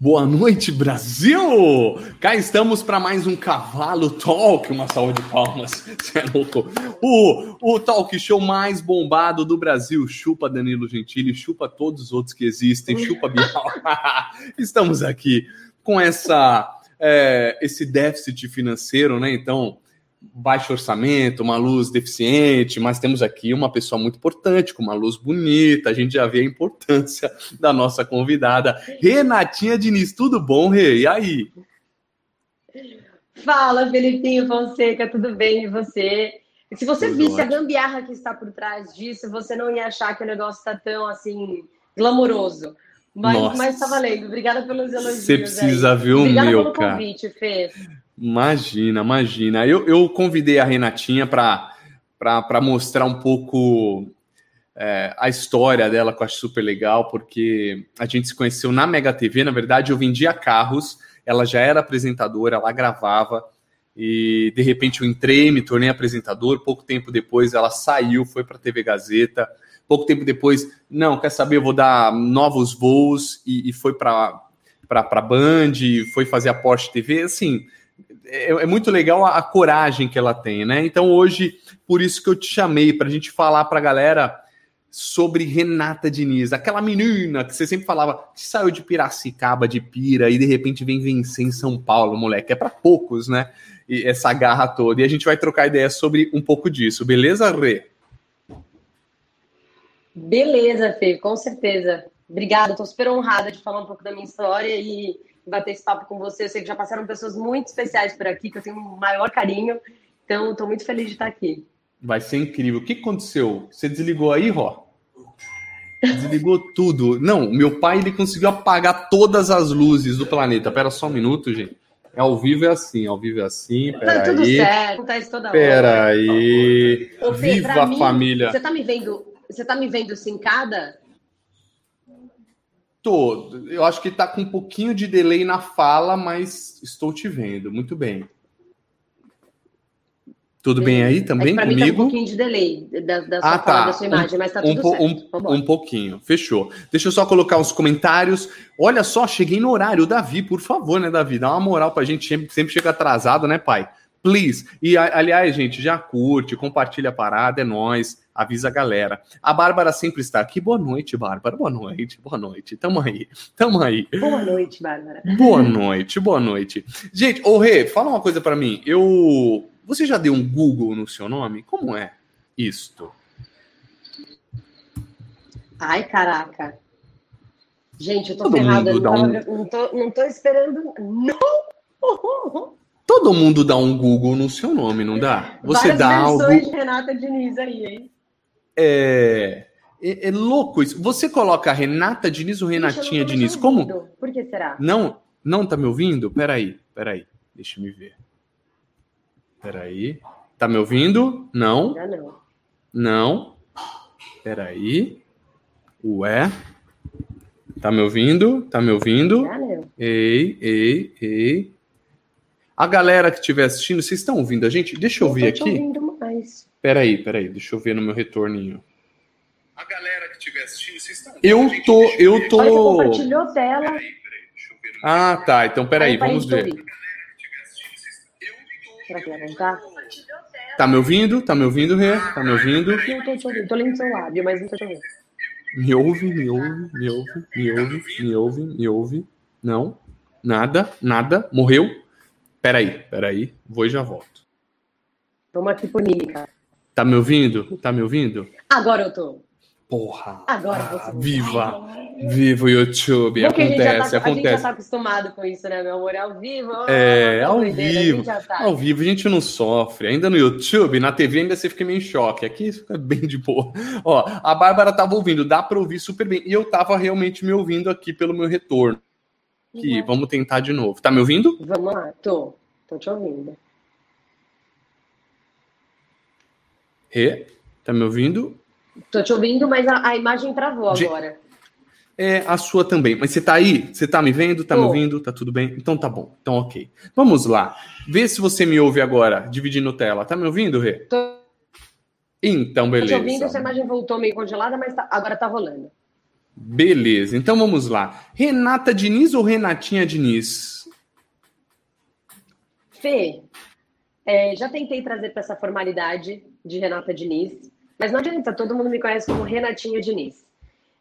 Boa noite, Brasil! Cá estamos para mais um Cavalo Talk. Uma salva de palmas. Você é louco. O, o talk show mais bombado do Brasil. Chupa Danilo Gentili, chupa todos os outros que existem, chupa Bial. estamos aqui com essa, é, esse déficit financeiro, né? Então, baixo orçamento, uma luz deficiente, mas temos aqui uma pessoa muito importante, com uma luz bonita. A gente já vê a importância da nossa convidada, Renatinha Diniz. Tudo bom, Rê? E aí? Fala, Felipinho Fonseca, tudo bem e você? Se você tudo visse ótimo. a gambiarra que está por trás disso, você não ia achar que o negócio está tão assim glamouroso. Mas, mas tá valendo. Obrigada pelos elogios. Você precisa aí. ver o Obrigada meu, pelo cara. convite, Fê. Imagina, imagina. Eu, eu convidei a Renatinha para mostrar um pouco é, a história dela, que eu acho super legal, porque a gente se conheceu na Mega TV. Na verdade, eu vendia carros, ela já era apresentadora, ela gravava, e de repente eu entrei, me tornei apresentador. Pouco tempo depois, ela saiu, foi para a TV Gazeta. Pouco tempo depois, não, quer saber, eu vou dar novos voos, e, e foi para Band, foi fazer a Porsche TV. Assim é, é, muito legal a, a, coragem que ela tem, né? Então hoje, por isso que eu te chamei, para a gente falar para a galera sobre Renata Diniz, aquela menina que você sempre falava que saiu de Piracicaba, de Pira, e de repente vem vencer em São Paulo, moleque. É para poucos, né? E essa garra toda. E a gente vai trocar ideia sobre um pouco disso, beleza, Rê? Beleza, Fê, com certeza. Obrigada, estou super honrada de falar um pouco da minha história e bater esse papo com você. Eu sei que já passaram pessoas muito especiais por aqui, que eu tenho um maior carinho. Então, estou muito feliz de estar aqui. Vai ser incrível. O que aconteceu? Você desligou aí, Ró? Desligou tudo. Não, meu pai ele conseguiu apagar todas as luzes do planeta. Pera só um minuto, gente. É ao vivo é assim, ao vivo é assim. Pera tá tudo aí. certo, acontece toda Pera hora. aí. Ô, Fê, Viva a família. Você tá me vendo? Você tá me vendo sincada? Tô. Eu acho que tá com um pouquinho de delay na fala, mas estou te vendo. Muito bem. Tudo bem aí também é comigo? Mim tá um pouquinho de delay da, da sua ah, fala, tá. da sua imagem, um, mas tá um, tudo certo. Um, um, pouquinho, fechou. Deixa eu só colocar os comentários. Olha só, cheguei no horário. Davi, por favor, né, Davi? Dá uma moral pra gente, sempre, sempre chega atrasado, né, pai? Please. E, aliás, gente, já curte, compartilha a parada, é nóis avisa a galera. A Bárbara sempre está aqui. Boa noite, Bárbara. Boa noite, boa noite. Tamo aí, tamo aí. Boa noite, Bárbara. Boa noite, boa noite. Gente, ô Rê, fala uma coisa para mim. Eu. Você já deu um Google no seu nome? Como é isto? Ai, caraca. Gente, eu tô Todo ferrada. Não, tava- não, tô, não tô esperando. Não! Todo mundo dá um Google no seu nome, não dá? Você Várias dá algo. de Renata Diniz aí, hein? É... é. é louco isso. Você coloca Renata Diniz ou eu Renatinha tô Diniz? Como? Por que será? Não, não tá me ouvindo? Peraí, peraí. Deixa me ver. Peraí. Tá me ouvindo? Não, Já não. não. Peraí. Ué. Tá me ouvindo? Tá me ouvindo? Já não. Ei, ei, ei. A galera que estiver assistindo, vocês estão ouvindo a gente? Deixa eu Não ver aqui. ouvindo. Peraí, peraí. Deixa eu ver no meu retorninho. A galera que estiver assistindo, vocês estão Eu tô, eu Olha, você tô. compartilhou tela. Ah, tá. Então peraí, Aí, parei vamos ver. ouvir. Será que vai voltar? Tá me ouvindo? Tá me ouvindo, Rê? Tá me ouvindo? Não tô te ouvindo. Tô lendo seu lábio, mas não tô te ouvindo. Me ouve, me ouve, me ouve, me ouve, me ouve, me ouve. Não, nada, nada. Morreu? Peraí, peraí. Vou e já volto. Vamos aqui por mímica. Tá me ouvindo? Tá me ouvindo? Agora eu tô. Porra! Agora Ah, você. viva! Viva o YouTube! Porque a gente, já Acontece, tá, a gente já acontece. tá acostumado com isso, né, meu amor? É ao vivo. É, tá ao a vivo. gente já tá. Ao vivo a gente não sofre. Ainda no YouTube, na TV ainda você fica meio em choque. Aqui fica bem de boa. Ó, a Bárbara tava ouvindo, dá pra ouvir super bem. E eu tava realmente me ouvindo aqui pelo meu retorno. Aqui, vamos tentar de novo. Tá me ouvindo? Vamos lá, tô. Tô te ouvindo. Rê? Tá me ouvindo? Tô te ouvindo, mas a, a imagem travou De- agora. É, a sua também. Mas você tá aí? Você tá me vendo? Tá me Tô. ouvindo? Tá tudo bem? Então tá bom. Então ok. Vamos lá. Vê se você me ouve agora, dividindo tela. Tá me ouvindo, Rê? Tô, Então, tô te beleza. ouvindo, essa imagem voltou meio congelada, mas tá- agora tá rolando. Beleza, então vamos lá. Renata Diniz ou Renatinha Diniz? Fê, é, já tentei trazer para essa formalidade de Renata Diniz, mas não adianta, todo mundo me conhece como Renatinha Diniz.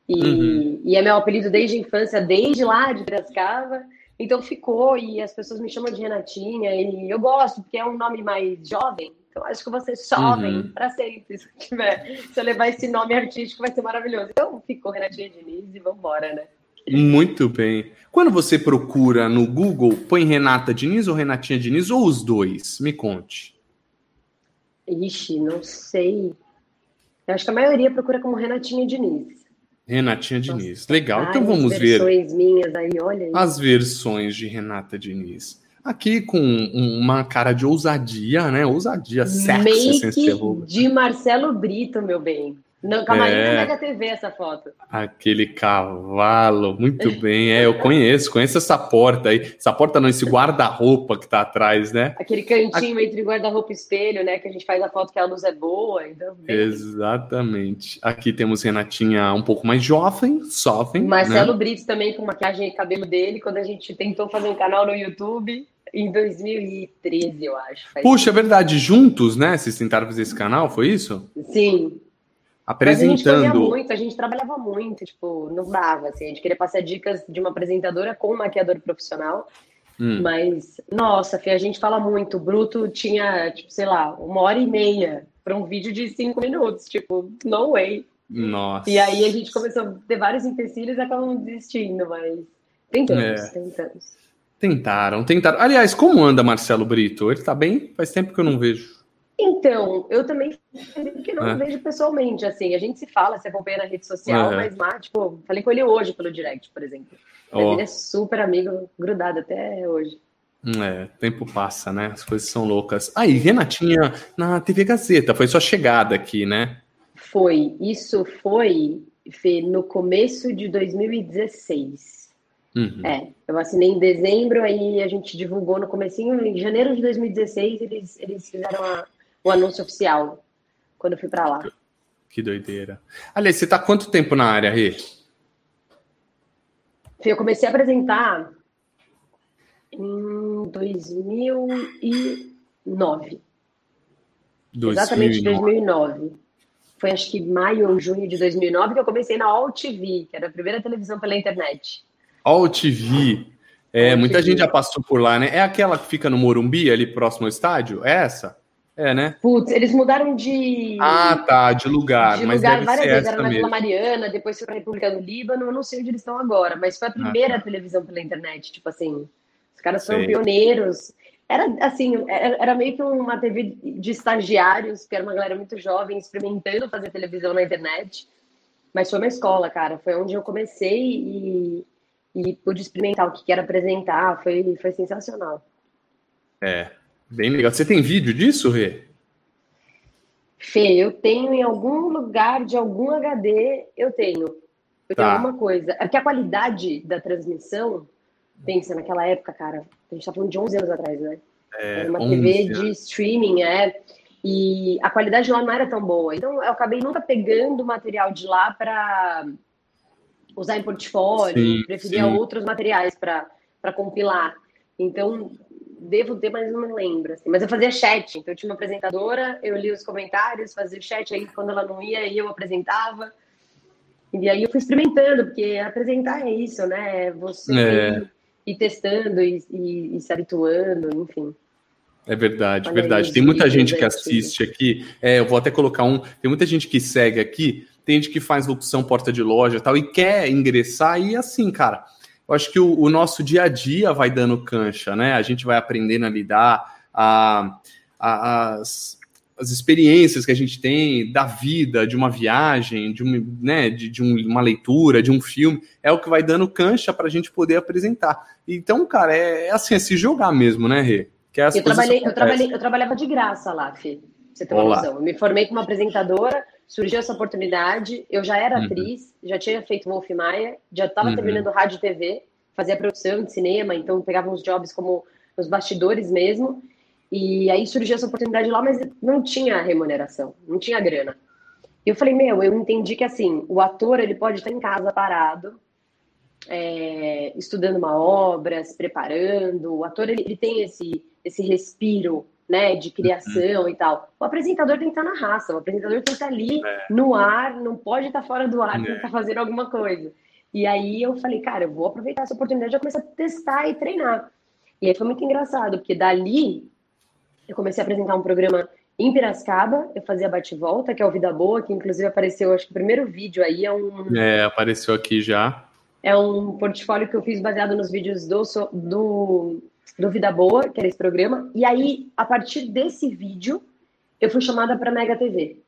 E, uhum. e é meu apelido desde a infância, desde lá de Piracicaba. Então ficou, e as pessoas me chamam de Renatinha, e eu gosto, porque é um nome mais jovem. Então acho que você jovem uhum. para sempre. Se, tiver, se eu levar esse nome artístico, vai ser maravilhoso. Então ficou Renatinha Diniz e vambora, né? Muito bem. Quando você procura no Google, põe Renata Diniz ou Renatinha Diniz, ou os dois? Me conte. Ixi, não sei. Eu acho que a maioria procura como Renatinha Diniz. Renatinha Nossa, Diniz. Legal, então vamos ver. minhas aí, olha aí. As versões de Renata Diniz. Aqui com uma cara de ousadia, né? Ousadia sexy, Make de Marcelo Brito, meu bem. No camarim é, da Mega TV essa foto. Aquele cavalo, muito bem. É, eu conheço, conheço essa porta aí. Essa porta não, esse guarda-roupa que tá atrás, né? Aquele cantinho entre guarda-roupa e espelho, né? Que a gente faz a foto que a luz é boa. Então, Exatamente. Aqui temos Renatinha um pouco mais jovem, jovem. Marcelo né? Brito também com maquiagem e cabelo dele, quando a gente tentou fazer um canal no YouTube. Em 2013, eu acho. Puxa, é verdade. Juntos, né? Vocês tentaram fazer esse canal, foi isso? Sim apresentando. a gente muito, a gente trabalhava muito, tipo, não dava, assim, a gente queria passar dicas de uma apresentadora com um maquiador profissional, hum. mas, nossa, Fê, a gente fala muito, o Bruto tinha, tipo, sei lá, uma hora e meia para um vídeo de cinco minutos, tipo, no way. Nossa. E aí a gente começou a ter vários empecilhos e acabamos desistindo, mas tentamos, é. tentamos. Tentaram, tentaram. Aliás, como anda Marcelo Brito? Ele tá bem? Faz tempo que eu não vejo. Então, eu também que não é. vejo pessoalmente, assim, a gente se fala, se acompanha na rede social, é. mas lá, tipo, falei com ele hoje pelo direct, por exemplo. Oh. Ele é super amigo, grudado até hoje. É, tempo passa, né? As coisas são loucas. Aí, ah, Renatinha na TV Gazeta, foi sua chegada aqui, né? Foi, isso foi Fê, no começo de 2016. Uhum. É, eu assinei em dezembro, aí a gente divulgou no comecinho, em janeiro de 2016, eles, eles fizeram a, o anúncio oficial quando eu fui para lá. Que doideira. Aliás, você está quanto tempo na área, Rê? Eu comecei a apresentar em 2009. 2009. Exatamente 2009. Foi acho que maio ou junho de 2009 que eu comecei na All TV, que era a primeira televisão pela internet. All TV. É, All muita TV. gente já passou por lá, né? É aquela que fica no Morumbi, ali próximo ao estádio? É essa? É, né? Putz, eles mudaram de. Ah, tá, de lugar. De mas lugar várias vezes. Era na Vila Mariana, depois foi para a República do Líbano. Eu não sei onde eles estão agora, mas foi a primeira ah, tá. televisão pela internet. Tipo assim, os caras foram sei. pioneiros. Era assim, era, era, meio que uma TV de estagiários, que era uma galera muito jovem, experimentando fazer televisão na internet. Mas foi uma escola, cara. Foi onde eu comecei e, e pude experimentar o que era apresentar. Foi, foi sensacional. É, Bem legal. Você tem vídeo disso, Rê? Fê, eu tenho em algum lugar de algum HD, eu tenho. Eu tá. tenho alguma coisa. É que a qualidade da transmissão, pensa naquela época, cara, a gente tá falando de 11 anos atrás, né? É, era uma TV de streaming, é. E a qualidade lá não era tão boa. Então eu acabei nunca pegando material de lá para usar em portfólio, sim, preferia sim. outros materiais para compilar. Então, devo ter, mas não me lembro. Assim. Mas eu fazia chat, então eu tinha uma apresentadora, eu li os comentários, fazia o chat, aí quando ela não ia, eu apresentava. E aí eu fui experimentando, porque apresentar é isso, né? É você é. ir testando e, e, e, se habituando, enfim. É verdade, Olha verdade. Tem muita gente que assiste aqui. É, eu vou até colocar um. Tem muita gente que segue aqui. Tem gente que faz locução porta de loja e tal e quer ingressar e assim, cara eu acho que o, o, nosso dia a dia vai dando cancha, né? A gente vai aprendendo a lidar, a, a, as, as experiências que a gente tem da vida, de uma viagem, de, um, né, de, de um, uma leitura, de um filme, é o que vai dando cancha para a gente poder apresentar. Então, cara, é, é, assim, é se jogar mesmo, né, Rê? Que é eu, trabalhei, eu, trabalhei, eu trabalhava de graça lá, Fê, você tem uma noção. Eu me formei como apresentadora, surgiu essa oportunidade, eu já era uhum. atriz, já tinha feito Wolf Maia, já estava uhum. terminando rádio e TV, fazia produção de cinema, então pegava uns jobs como nos bastidores mesmo, e aí surgiu essa oportunidade lá, mas não tinha remuneração, não tinha grana. E eu falei, meu, eu entendi que assim, o ator ele pode estar em casa parado, é, estudando uma obra, se preparando. O ator ele, ele tem esse, esse respiro né, de criação uhum. e tal. O apresentador tem que estar na raça, o apresentador tem que estar ali é. no ar, não pode estar fora do ar, é. tem que estar fazendo alguma coisa. E aí eu falei, cara, eu vou aproveitar essa oportunidade, já comecei a testar e treinar. E aí foi muito engraçado, porque dali eu comecei a apresentar um programa em Piracicaba, eu fazia bate-volta, que é o Vida Boa, que inclusive apareceu, acho que o primeiro vídeo aí é um. É, apareceu aqui já. É um portfólio que eu fiz baseado nos vídeos do, do, do Vida Boa, que era esse programa. E aí, a partir desse vídeo, eu fui chamada para Mega TV.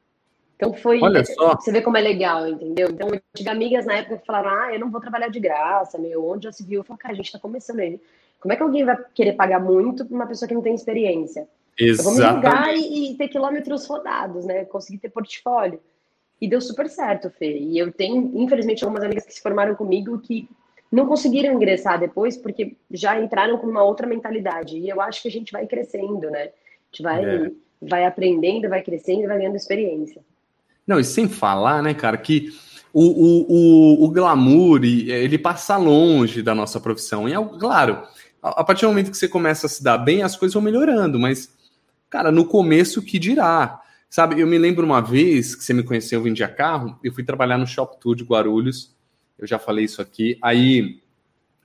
Então foi. Olha só. Você vê como é legal, entendeu? Então eu tive amigas na época que falaram: ah, eu não vou trabalhar de graça, meu, onde já se viu? Eu falei, cara, a gente tá começando aí. Como é que alguém vai querer pagar muito para uma pessoa que não tem experiência? Exatamente. Eu vou me ligar e, e, ter quilômetros rodados, né? Conseguir ter portfólio. E deu super certo, Fê. E eu tenho, infelizmente, algumas amigas que se formaram comigo que não conseguiram ingressar depois porque já entraram com uma outra mentalidade. E eu acho que a gente vai crescendo, né? A gente vai, é. vai aprendendo, vai crescendo, vai ganhando experiência. Não, e sem falar, né, cara, que o, o, o, o glamour, ele passa longe da nossa profissão. E, é, claro, a partir do momento que você começa a se dar bem, as coisas vão melhorando, mas, cara, no começo, que dirá? Sabe, eu me lembro uma vez que você me conheceu, eu vendia carro, eu fui trabalhar no Shop Tour de Guarulhos, eu já falei isso aqui. Aí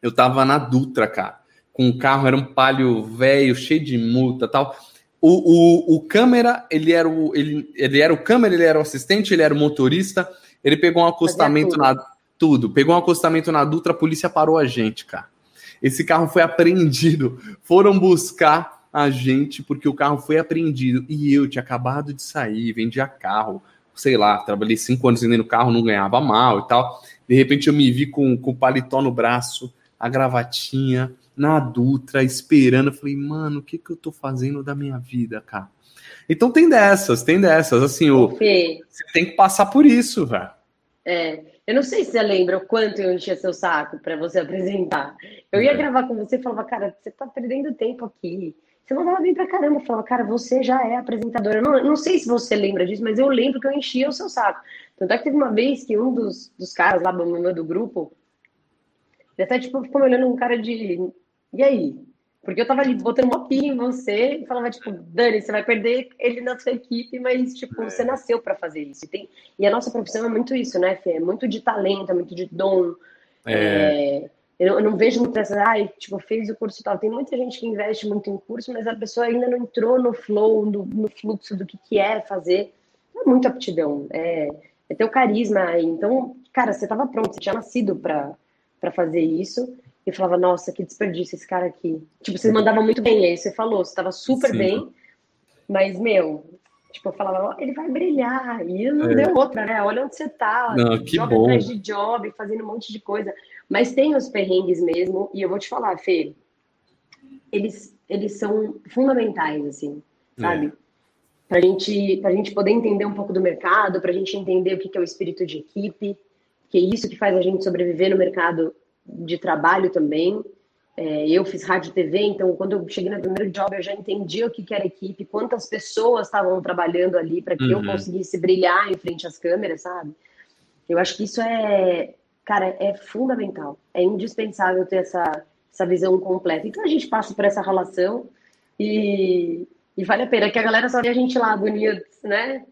eu tava na Dutra, cara, com um carro, era um palio velho, cheio de multa tal. O, o, o câmera, ele era o, ele, ele era o câmera, ele era o assistente, ele era o motorista. Ele pegou um acostamento tudo. na. Tudo. Pegou um acostamento na Dutra, a polícia parou a gente, cara. Esse carro foi apreendido. Foram buscar a gente porque o carro foi apreendido. E eu tinha acabado de sair, vendia carro. Sei lá, trabalhei cinco anos vendendo carro, não ganhava mal e tal. De repente eu me vi com, com o paletó no braço, a gravatinha, na Dutra, esperando. Eu falei, mano, o que, que eu tô fazendo da minha vida, cara? Então tem dessas, tem dessas. Assim, o, você tem que passar por isso, velho. É, eu não sei se você lembra o quanto eu enchia seu saco para você apresentar. Eu ia é. gravar com você e falava, cara, você tá perdendo tempo aqui. Você mandava bem pra caramba. Eu falava, cara, você já é apresentadora. Eu não, não sei se você lembra disso, mas eu lembro que eu enchia o seu saco. Tanto é que teve uma vez que um dos, dos caras lá do grupo, ele até tipo, ficou me olhando um cara de. E aí? Porque eu tava ali botando uma pilha em você e falava, tipo, Dani, você vai perder ele na sua equipe, mas, tipo, é. você nasceu para fazer isso. E, tem... e a nossa profissão é muito isso, né, Fê? É muito de talento, é muito de dom. É... é... Eu, não vejo muita essa, ai, tipo, fez o curso tal. Tem muita gente que investe muito em curso, mas a pessoa ainda não entrou no flow, no, no fluxo do que, que é fazer. É muita aptidão. É, é teu carisma. Então, cara, você estava pronto, você tinha nascido para fazer isso. E falava, nossa, que desperdício esse cara aqui. Tipo, você mandava muito bem, aí você falou, você estava super Sim. bem, mas, meu, tipo, eu falava, oh, ele vai brilhar. E não é. deu outra, né? Olha onde você tá. Não, que job bom. atrás de job, fazendo um monte de coisa. Mas tem os perrengues mesmo, e eu vou te falar, Fê, eles, eles são fundamentais, assim, sabe? É para gente, a gente poder entender um pouco do mercado, para a gente entender o que é o espírito de equipe, que é isso que faz a gente sobreviver no mercado de trabalho também. É, eu fiz rádio e TV, então quando eu cheguei no primeiro job eu já entendi o que, que era equipe, quantas pessoas estavam trabalhando ali para que uhum. eu conseguisse brilhar em frente às câmeras, sabe? Eu acho que isso é, cara, é fundamental, é indispensável ter essa, essa visão completa. Então a gente passa por essa relação e, e vale a pena, que a galera só vê a gente lá bonitos, né?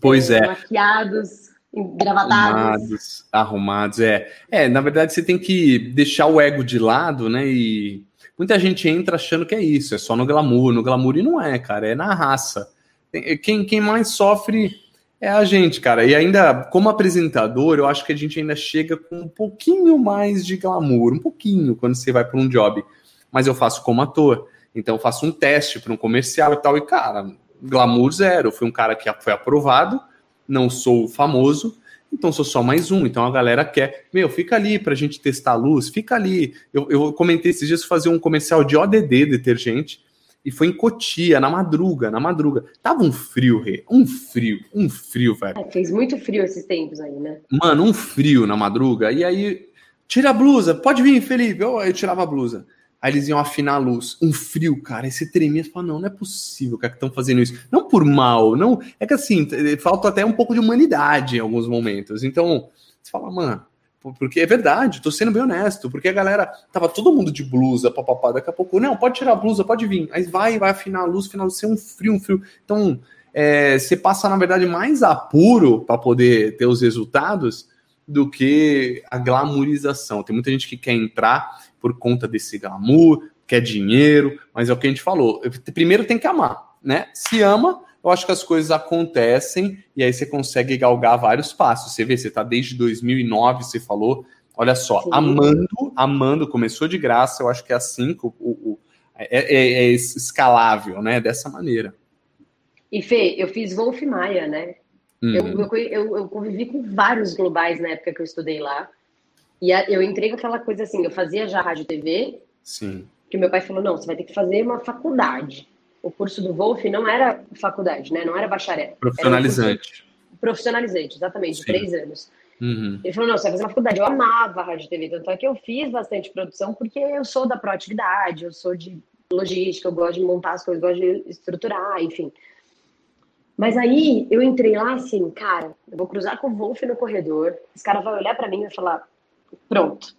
Pois é. Maquiados, engravatados. Arrumados, arrumados, é. É, na verdade você tem que deixar o ego de lado, né? E muita gente entra achando que é isso, é só no glamour, no glamour, e não é, cara, é na raça. Quem, quem mais sofre é a gente, cara. E ainda, como apresentador, eu acho que a gente ainda chega com um pouquinho mais de glamour, um pouquinho, quando você vai para um job. Mas eu faço como ator. Então eu faço um teste para um comercial e tal, e cara, glamour zero. Eu fui um cara que foi aprovado, não sou famoso, então sou só mais um. Então a galera quer, meu, fica ali para a gente testar a luz, fica ali. Eu, eu comentei esses dias fazer um comercial de ODD detergente e foi em Cotia, na madruga, na madruga. Tava um frio, Rê, um frio, um frio, velho. É, fez muito frio esses tempos aí, né? Mano, um frio na madruga. E aí, tira a blusa, pode vir, Felipe. Eu, eu tirava a blusa. Aí eles iam afinar a luz. Um frio, cara. Aí você tremia e fala, não, não é possível, cara, que estão fazendo isso. Não por mal, não. É que assim, falta até um pouco de humanidade em alguns momentos. Então, você fala, mano, porque é verdade, tô sendo bem honesto, porque a galera tava todo mundo de blusa, papapá, daqui a pouco, não, pode tirar a blusa, pode vir. Aí vai, vai afinar a luz, final ser um frio, um frio. Então, é, você passa, na verdade, mais apuro para poder ter os resultados do que a glamorização. Tem muita gente que quer entrar por conta desse glamour, quer dinheiro, mas é o que a gente falou. Primeiro tem que amar, né? Se ama, eu acho que as coisas acontecem e aí você consegue galgar vários passos. Você vê, você está desde 2009, você falou, olha só, Sim. amando, amando, começou de graça, eu acho que é assim que o, o é, é, é, escalável, né? Dessa maneira. E Fê, eu fiz Wolf Maia, né? Hum. Eu, eu, eu, eu, convivi com vários globais na época que eu estudei lá. E a, eu entrei com aquela coisa assim, eu fazia já rádio TV. Sim. Que meu pai falou, não, você vai ter que fazer uma faculdade o curso do Wolf não era faculdade, né? Não era bacharel. Profissionalizante. Um profissionalizante, exatamente, de três anos. Uhum. Ele falou, não, você vai fazer uma faculdade. Eu amava a rádio e TV, tanto é que eu fiz bastante produção, porque eu sou da proatividade, eu sou de logística, eu gosto de montar as coisas, eu gosto de estruturar, enfim. Mas aí eu entrei lá assim, cara, eu vou cruzar com o Wolf no corredor, esse cara vai olhar para mim e vai falar, pronto,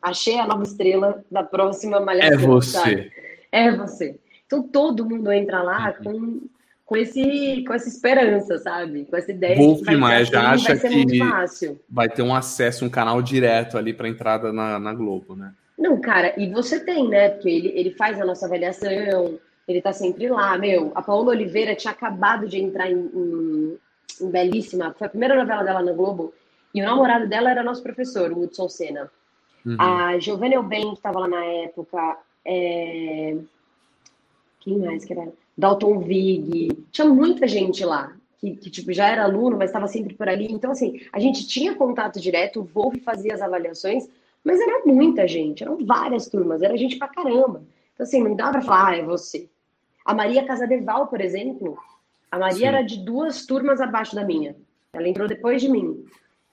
achei a nova estrela da próxima malhação. É você. Sabe? É você. Então todo mundo entra lá uhum. com, com, esse, com essa esperança, sabe? Com essa ideia Wolf de que vai, já assim, acha que vai ter um acesso, um canal direto ali para entrada na, na Globo, né? Não, cara, e você tem, né? Porque ele, ele faz a nossa avaliação, ele tá sempre lá. Meu, a Paola Oliveira tinha acabado de entrar em, em, em Belíssima, foi a primeira novela dela na Globo, e o namorado dela era nosso professor, o Hudson Senna. Uhum. A Giovanna Elben, que estava lá na época, é... Quem mais que era? Dalton Vig. Tinha muita gente lá. Que, que, tipo, já era aluno, mas estava sempre por ali. Então, assim, a gente tinha contato direto, o Wolf fazia as avaliações, mas era muita gente, eram várias turmas, era gente pra caramba. Então, assim, não dá pra falar, ah, é você. A Maria Casadeval, por exemplo, a Maria Sim. era de duas turmas abaixo da minha. Ela entrou depois de mim.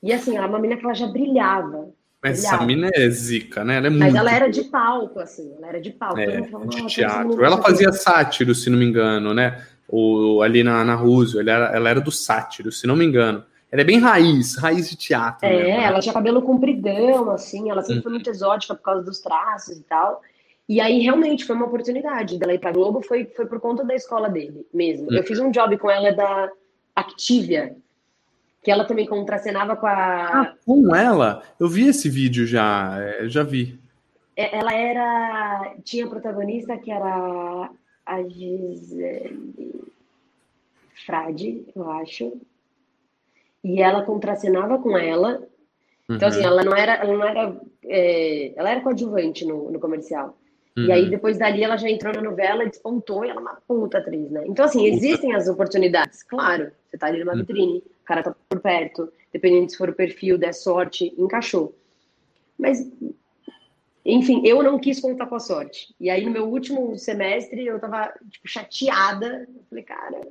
E, assim, ela é uma menina que ela já brilhava. Mas essa mina é zica, né? Ela é Mas muito... ela era de palco, assim, ela era de palco. É, de teatro. Ela fazia sátiro, se não me engano, né? O, ali na, na Rússia, ela era, ela era do sátiro, se não me engano. Ela é bem raiz, raiz de teatro. É, mesmo, né? ela tinha cabelo compridão, assim, ela sempre uhum. foi muito exótica por causa dos traços e tal. E aí, realmente, foi uma oportunidade dela ir pra Globo, foi, foi por conta da escola dele mesmo. Uhum. Eu fiz um job com ela da Activia, que ela também contracenava com a. Ah, com ela? Eu vi esse vídeo já, é, já vi. É, ela era. Tinha protagonista que era a Gisele Frade, eu acho. E ela contracenava com ela. Então, assim, uhum. assim, ela não era. Ela, não era, é, ela era coadjuvante no, no comercial. Uhum. E aí, uhum. depois dali, ela já entrou na novela despontou, e ela é uma puta atriz, né? Então, assim, existem as oportunidades, claro. Você tá ali numa uhum. vitrine cara tá por perto, dependendo se for o perfil, der sorte, encaixou. Mas, enfim, eu não quis contar com a sorte. E aí, no meu último semestre, eu tava, tipo, chateada. Eu falei, cara,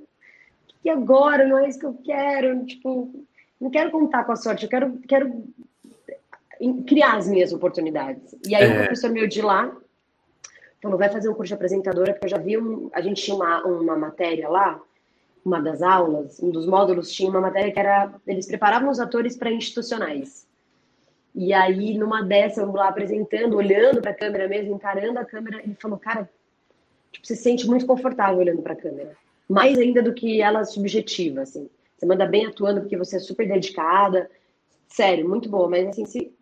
e agora? Não é isso que eu quero. Tipo, não quero contar com a sorte, eu quero, quero criar as minhas oportunidades. E aí, é. o professor meu de lá falou, vai fazer um curso de apresentadora, porque eu já vi, um, a gente tinha uma, uma matéria lá, uma das aulas, um dos módulos, tinha uma matéria que era. Eles preparavam os atores para institucionais. E aí, numa dessa, eu lá apresentando, olhando para a câmera mesmo, encarando a câmera, ele falou: Cara, tipo, você se sente muito confortável olhando para a câmera. Mais ainda do que ela subjetiva, assim. Você manda bem atuando porque você é super dedicada. Sério, muito boa. Mas, assim, se,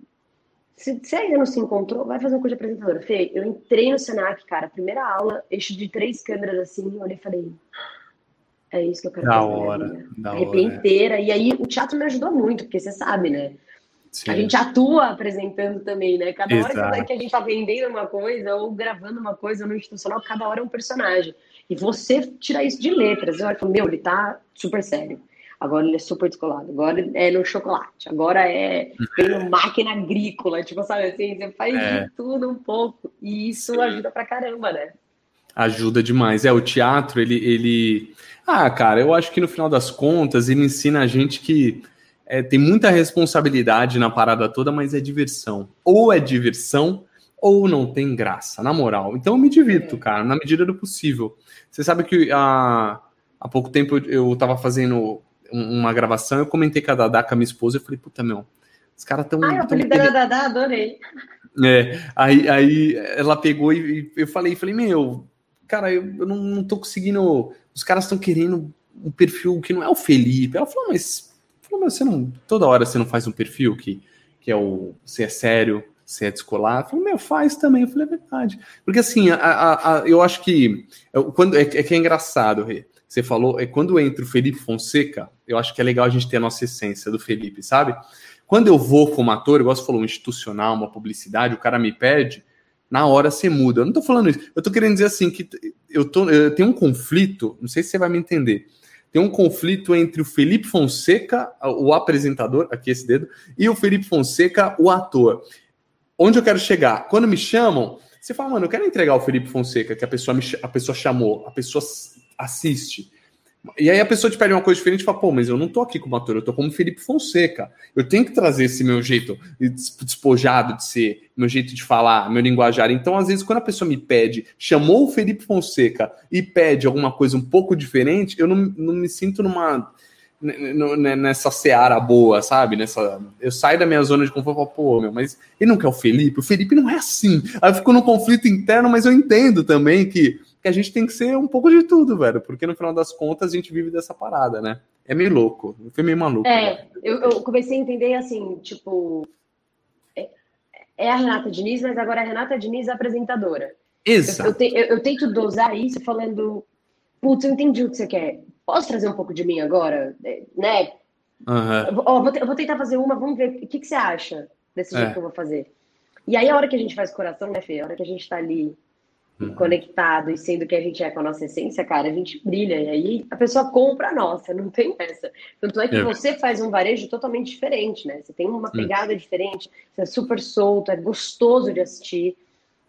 se você ainda não se encontrou, vai fazer um curso de apresentadora. Fê, eu entrei no Senac, cara, primeira aula, eixo de três câmeras assim, eu olhei e falei, é isso que eu quero da fazer. Hora, da hora. inteira. E aí o teatro me ajudou muito, porque você sabe, né? Sim. A gente atua apresentando também, né? Cada Exato. hora que a gente tá vendendo uma coisa ou gravando uma coisa no institucional, cada hora é um personagem. E você tira isso de letras. Eu falo, meu, ele tá super sério. Agora ele é super descolado. Agora é no chocolate. Agora é tem no máquina agrícola. Tipo, sabe assim? Você faz é. de tudo um pouco. E isso ajuda pra caramba, né? Ajuda demais. É, o teatro, ele, ele ah, cara, eu acho que no final das contas ele ensina a gente que é, tem muita responsabilidade na parada toda, mas é diversão. Ou é diversão, ou não tem graça, na moral. Então eu me divirto, é. cara, na medida do possível. Você sabe que há, há pouco tempo eu, eu tava fazendo uma gravação, eu comentei com a Dadá, com a minha esposa, eu falei, puta, meu, os caras tão. Ah, eu falei da Dadá, adorei. É, aí, aí ela pegou e, eu falei, falei, meu, cara, eu, eu não, não tô conseguindo. Os caras estão querendo um perfil que não é o Felipe. Ela falou, mas, falou, mas você não. Toda hora você não faz um perfil que, que é o. Você é sério, você é descolar. Eu falei, meu, faz também. Eu falei, é verdade. Porque assim, a, a, a eu acho que. quando, é, é que é engraçado, Rê. Você falou, é quando entra o Felipe Fonseca, eu acho que é legal a gente ter a nossa essência do Felipe, sabe? Quando eu vou como ator, igual você falou, um institucional, uma publicidade, o cara me pede, na hora você muda. Eu não tô falando isso. Eu tô querendo dizer assim que eu, tô, eu tenho um conflito, não sei se você vai me entender. Tem um conflito entre o Felipe Fonseca, o apresentador, aqui esse dedo, e o Felipe Fonseca, o ator. Onde eu quero chegar? Quando me chamam, você fala, mano, eu quero entregar o Felipe Fonseca, que a pessoa, me, a pessoa chamou, a pessoa assiste. E aí a pessoa te pede uma coisa diferente e fala, pô, mas eu não tô aqui como ator, eu tô como Felipe Fonseca. Eu tenho que trazer esse meu jeito despojado de ser, meu jeito de falar, meu linguajar. Então, às vezes, quando a pessoa me pede, chamou o Felipe Fonseca e pede alguma coisa um pouco diferente, eu não, não me sinto numa nessa seara boa, sabe? Nessa, eu saio da minha zona de conforto e falo, pô, meu, mas ele não quer o Felipe? O Felipe não é assim. Aí eu fico num conflito interno, mas eu entendo também que que a gente tem que ser um pouco de tudo, velho, porque no final das contas a gente vive dessa parada, né? É meio louco, foi meio maluco. É, eu, eu, comecei a entender assim, tipo, é, é, a Renata Diniz, mas agora a Renata Diniz é apresentadora. Exato. Eu, eu, te, eu, eu tento dosar isso falando, putz, eu entendi o que você quer. Posso trazer um pouco de mim agora? É, né? Uhum. Vou, vou, tentar fazer uma, vamos ver o que, que você acha desse é. jeito que eu vou fazer. E aí, a hora que a gente faz coração, né, Fê? A hora que a gente tá ali uhum. conectado e sendo que a gente é com a nossa essência, cara, a gente brilha. E aí a pessoa compra a nossa, não tem essa. Tanto é que é. você faz um varejo totalmente diferente, né? Você tem uma pegada uhum. diferente, você é super solto, é gostoso de assistir.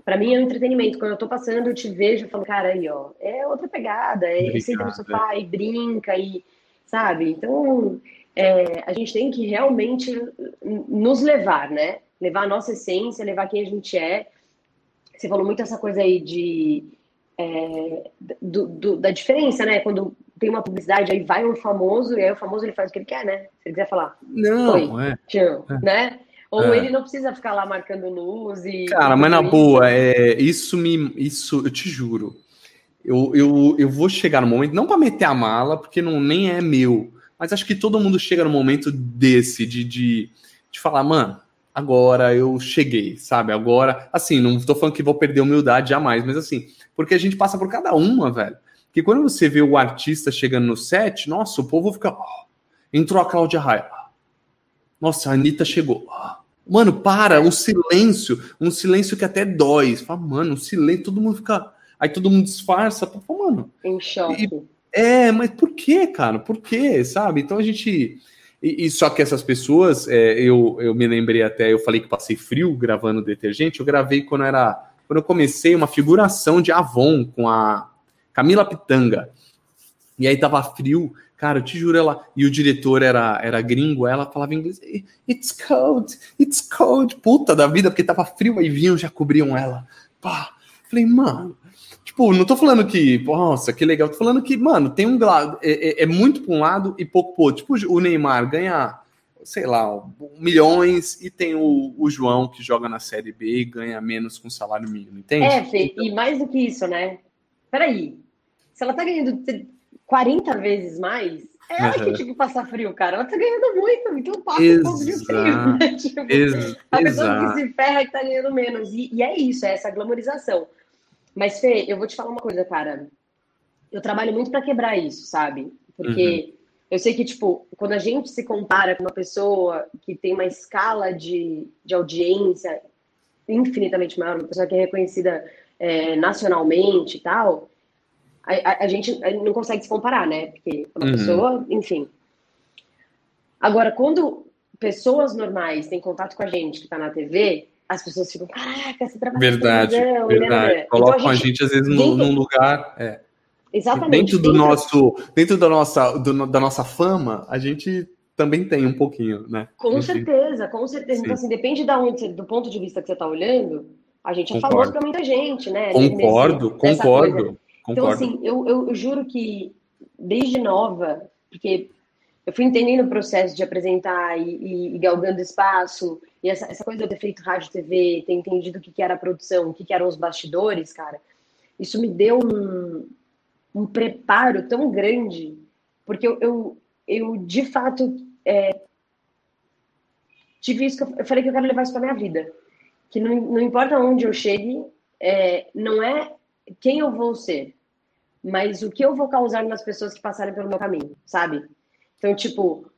Para mim é um entretenimento. Quando eu tô passando, eu te vejo e falo, cara, aí, ó, é outra pegada. É, senta no sofá e brinca e, sabe? Então, é, a gente tem que realmente nos levar, né? Levar a nossa essência, levar quem a gente é você falou muito essa coisa aí de é, do, do, da diferença, né? Quando tem uma publicidade, aí vai um famoso, e aí o famoso ele faz o que ele quer, né? Se ele quiser falar. Não, é. Tchau, é. né? Ou é. ele não precisa ficar lá marcando luz e. Cara, mas na isso. boa, é, isso me. Isso, eu te juro. Eu, eu, eu vou chegar no momento, não para meter a mala, porque não nem é meu, mas acho que todo mundo chega no momento desse, de, de, de falar, mano, agora eu cheguei, sabe? Agora, assim, não tô falando que vou perder humildade jamais, mas assim, porque a gente passa por cada uma, velho. Porque quando você vê o artista chegando no set, nossa, o povo fica. Oh, entrou a Cláudia Raia. Nossa, a Anitta chegou. Oh. Mano, para, um silêncio, um silêncio que até dói. Você fala, mano, um silêncio, todo mundo fica. Aí todo mundo disfarça. Fala, mano. Em choque. E, é, mas por quê, cara? Por quê, sabe? Então a gente e, e, só que essas pessoas, é, eu, eu me lembrei até, eu falei que passei frio gravando detergente, eu gravei quando era. Quando eu comecei uma figuração de Avon com a Camila Pitanga. E aí tava frio, cara, eu te juro, ela. E o diretor era, era gringo, ela falava inglês. It's cold, it's cold, puta da vida, porque tava frio, aí vinham, já cobriam ela. Pá. Falei, mano, Tipo, não tô falando que, nossa, que legal. Tô falando que, mano, tem um lado. É, é, é muito pra um lado e pouco pro outro. Tipo, o Neymar ganha, sei lá, milhões e tem o, o João que joga na Série B e ganha menos com salário mínimo, entende? É, Fê, então... e mais do que isso, né? Peraí. Se ela tá ganhando 40 vezes mais, é ela que tinha que passar frio, cara. Ela tá ganhando muito, então passa um pouco de frio. Né? Tipo, a pessoa que se ferra e tá ganhando menos. E, e é isso, é essa glamorização. Mas, Fê, eu vou te falar uma coisa, cara. Eu trabalho muito para quebrar isso, sabe? Porque uhum. eu sei que, tipo, quando a gente se compara com uma pessoa que tem uma escala de, de audiência infinitamente maior, uma pessoa que é reconhecida é, nacionalmente e tal, a, a, a, gente não consegue se comparar, né? Porque uma uhum. pessoa, enfim. Agora, quando pessoas normais têm contato com a gente que está na TV, as pessoas ficam, caraca, você trabalha Verdade, televisão, verdade. Né? Colocam então, a, gente, a gente, às vezes, dentro, num lugar. É, exatamente. Dentro do dentro, nosso. Dentro da nossa, do, da nossa fama, a gente também tem um pouquinho, né? Com certeza, com certeza. Então, Sim. Então, assim, depende da onde, do ponto de vista que você está olhando, A gente é famoso para muita gente, né? Concordo, nesse, concordo. Então, assim, eu, eu, eu juro que desde nova, porque eu fui entendendo o processo de apresentar e, e, e galgando espaço, e essa, essa, coisa de eu ter feito rádio TV, ter entendido o que, que era a produção, o que, que eram os bastidores, cara, isso me deu um, um preparo tão grande, porque eu, eu, eu de fato, é, tive isso que eu, eu, falei que eu quero levar isso para minha vida. Que não, não importa onde eu chegue, é, não é quem eu vou ser, mas o que eu vou causar nas pessoas que passarem pelo meu caminho, sabe? Então, tipo,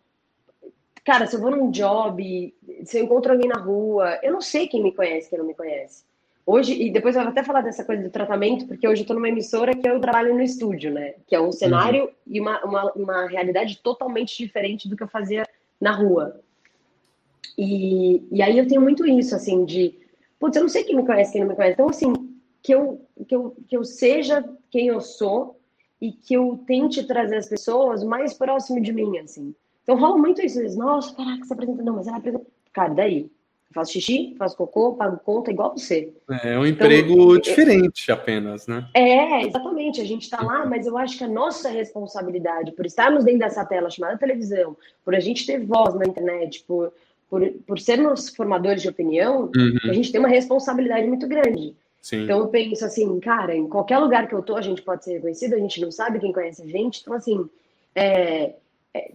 cara, se eu vou num job, se eu encontro alguém na rua, eu não sei quem me conhece, quem não me conhece. Hoje, e depois eu vou até falar dessa coisa do tratamento, porque hoje eu tô numa emissora que eu trabalho no estúdio, né? Que é um cenário uhum. e uma, uma, uma realidade totalmente diferente do que eu fazia na rua. E, e aí eu tenho muito isso, assim, de, putz, eu não sei quem me conhece, quem não me conhece. Então, assim, que eu, que eu, que eu seja quem eu sou e que eu tente trazer as pessoas mais próximo de mim, assim. Então rola muito isso. Nossa, caraca, você apresenta. Não, mas ela apresenta. Cara, daí. Eu faço xixi, faço cocô, pago conta igual você. É um então, emprego então, diferente apenas, né? É, exatamente. A gente está lá, mas eu acho que a nossa responsabilidade por estarmos dentro dessa tela chamada televisão, por a gente ter voz na internet, por, por, por sermos formadores de opinião, uhum. a gente tem uma responsabilidade muito grande. Sim. Então eu penso assim, cara, em qualquer lugar que eu tô, a gente pode ser reconhecido, a gente não sabe quem conhece a gente. Então, assim, é, é,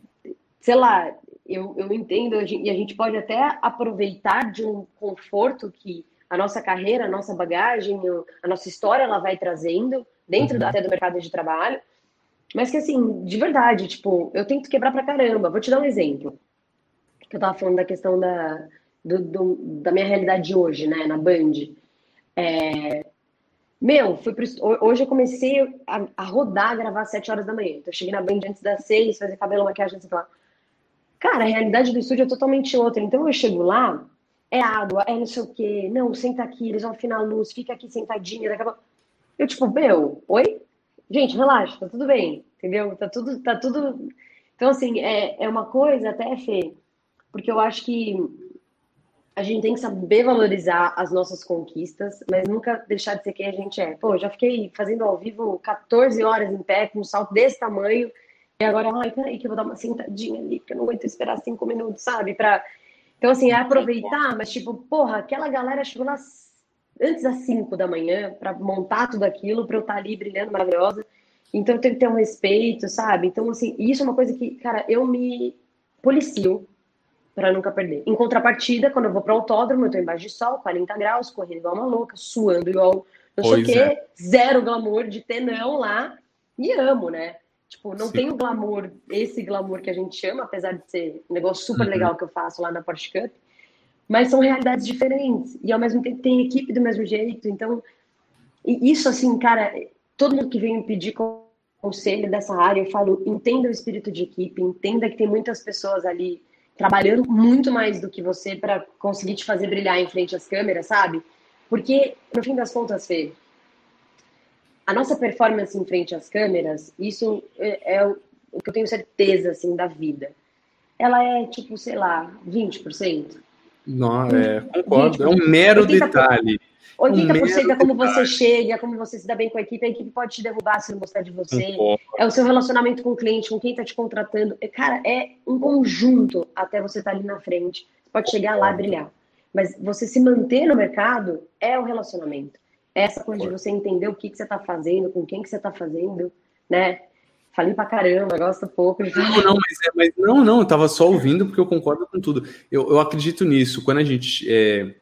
sei lá, eu, eu entendo, e a gente pode até aproveitar de um conforto que a nossa carreira, a nossa bagagem, a nossa história, ela vai trazendo dentro uhum. até do mercado de trabalho. Mas que, assim, de verdade, tipo, eu tento quebrar pra caramba. Vou te dar um exemplo. Que eu tava falando da questão da, do, do, da minha realidade de hoje, né, na Band. É... Meu, fui pro... hoje eu comecei a, a, rodar, a gravar às 7 horas da manhã. Então, eu cheguei na Band antes das 6, fazer cabelo, maquiagem, sei lá. Cara, a realidade do estúdio é totalmente outra. Então, eu chego lá, é água, é não sei o quê. Não, senta aqui, eles vão afinar a luz, fica aqui sentadinha. Daqui a... Eu, tipo, meu, oi? Gente, relaxa, tá tudo bem, entendeu? Tá tudo, tá tudo... Então, assim, é, é uma coisa até, Fê, porque eu acho que a gente tem que saber valorizar as nossas conquistas, mas nunca deixar de ser quem a gente é. Pô, já fiquei fazendo ao vivo 14 horas em pé, com um salto desse tamanho, e agora, ai, peraí, que eu vou dar uma sentadinha ali, porque eu não aguento esperar cinco minutos, sabe? Pra... Então, assim, é aproveitar, mas, tipo, porra, aquela galera chegou nas... antes das cinco da manhã para montar tudo aquilo, para eu estar tá ali brilhando maravilhosa. Então, tem que ter um respeito, sabe? Então, assim, isso é uma coisa que, cara, eu me policio para nunca perder. Em contrapartida, quando eu vou para o autódromo, eu tô embaixo de sol, 40 graus, correndo igual uma louca, suando igual não sei o quê, é. zero glamour de ter não lá, e amo, né? Tipo, não Sim. tem o glamour, esse glamour que a gente chama, apesar de ser um negócio super uhum. legal que eu faço lá na Porsche Cup, mas são realidades diferentes, e ao mesmo tempo tem equipe do mesmo jeito, então, isso assim, cara, todo mundo que vem me pedir conselho dessa área, eu falo, entenda o espírito de equipe, entenda que tem muitas pessoas ali trabalhando muito mais do que você para conseguir te fazer brilhar em frente às câmeras, sabe? Porque, no fim das contas, Fê, a nossa performance em frente às câmeras, isso é, é o que eu tenho certeza, assim, da vida. Ela é, tipo, sei lá, 20%. Não, é, concordo. 20%. É um mero detalhe. 80% é como você chega, como você se dá bem com a equipe, a equipe pode te derrubar se não gostar de você. É o seu relacionamento com o cliente, com quem está te contratando. É, cara, é um conjunto até você estar tá ali na frente. Você pode chegar lá e brilhar. Mas você se manter no mercado é o relacionamento. Essa coisa de você entender o que, que você está fazendo, com quem que você está fazendo, né? Falei pra caramba, gosto pouco. De... Não, não, mas, é, mas, não, não, eu tava só ouvindo porque eu concordo com tudo. Eu, eu acredito nisso. Quando a gente é,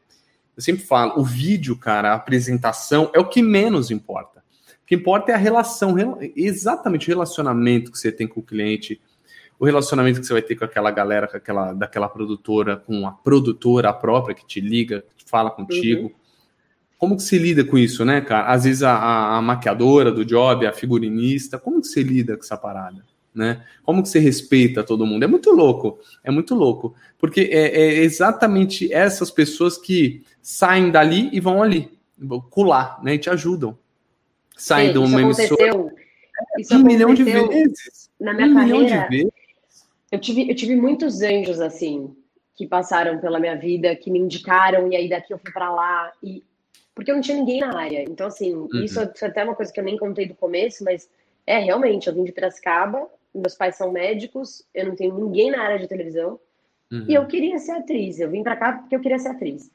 eu sempre falo, o vídeo, cara, a apresentação é o que menos importa. O que importa é a relação, exatamente o relacionamento que você tem com o cliente, o relacionamento que você vai ter com aquela galera, com aquela, daquela produtora, com a produtora própria que te liga, que fala contigo. Uhum. Como que se lida com isso, né, cara? Às vezes a, a, maquiadora do job, a figurinista, como que você lida com essa parada? né? Como que você respeita todo mundo? É muito louco, é muito louco, porque é, é exatamente essas pessoas que saem dali e vão ali, colar, né? E te ajudam. Saem de uma emissora. Isso um milhão de vezes. Na minha um carreira, eu tive, eu tive muitos anjos assim que passaram pela minha vida, que me indicaram e aí daqui eu fui para lá e porque eu não tinha ninguém na área. Então, assim, uhum. isso é até uma coisa que eu nem contei do começo, mas é realmente, eu vim de Piracicaba, meus pais são médicos, eu não tenho ninguém na área de televisão, uhum. e eu queria ser atriz. Eu vim para cá porque eu queria ser atriz.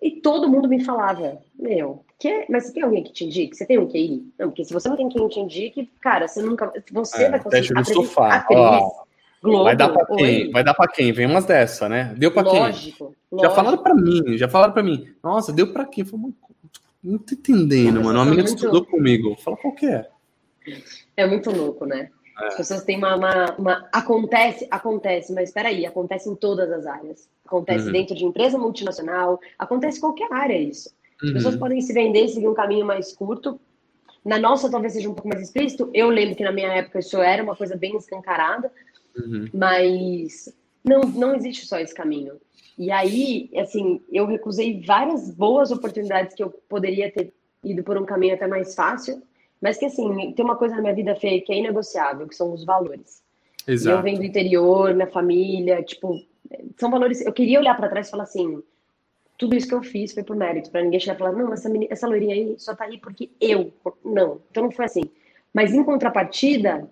E todo mundo me falava, meu, que, mas você tem alguém que te indique? Você tem um QI? Não, porque se você não tem quem te indique, cara, você nunca. Você é, vai conseguir. Teste no sofá. Atriz, Ó, Globo, vai dar para quem? Vai dar para quem? Vem umas dessa, né? Deu para quem? Lógico. Já falaram para mim, já falaram para mim. Nossa, deu para quem? Falei, não tô entendendo, mano. Uma menina muito... estudou comigo. Fala qual que é. É muito louco, né? É. As pessoas têm uma, uma, uma, Acontece, acontece, mas espera aí, acontece em todas as áreas. Acontece uhum. dentro de empresa multinacional, acontece em qualquer área isso. As uhum. pessoas podem se vender e seguir um caminho mais curto. Na nossa, talvez seja um pouco mais explícito. Eu lembro que na minha época isso era uma coisa bem escancarada, uhum. mas não, não existe só esse caminho. E aí, assim, eu recusei várias boas oportunidades que eu poderia ter ido por um caminho até mais fácil, mas que, assim, tem uma coisa na minha vida feia que é inegociável, que são os valores. Exato. eu venho do interior, minha família, tipo, são valores. Eu queria olhar para trás e falar assim: tudo isso que eu fiz foi por mérito, para ninguém chegar e falar, não, essa, menina, essa loirinha aí só tá aí porque eu. Não, então não foi assim. Mas em contrapartida,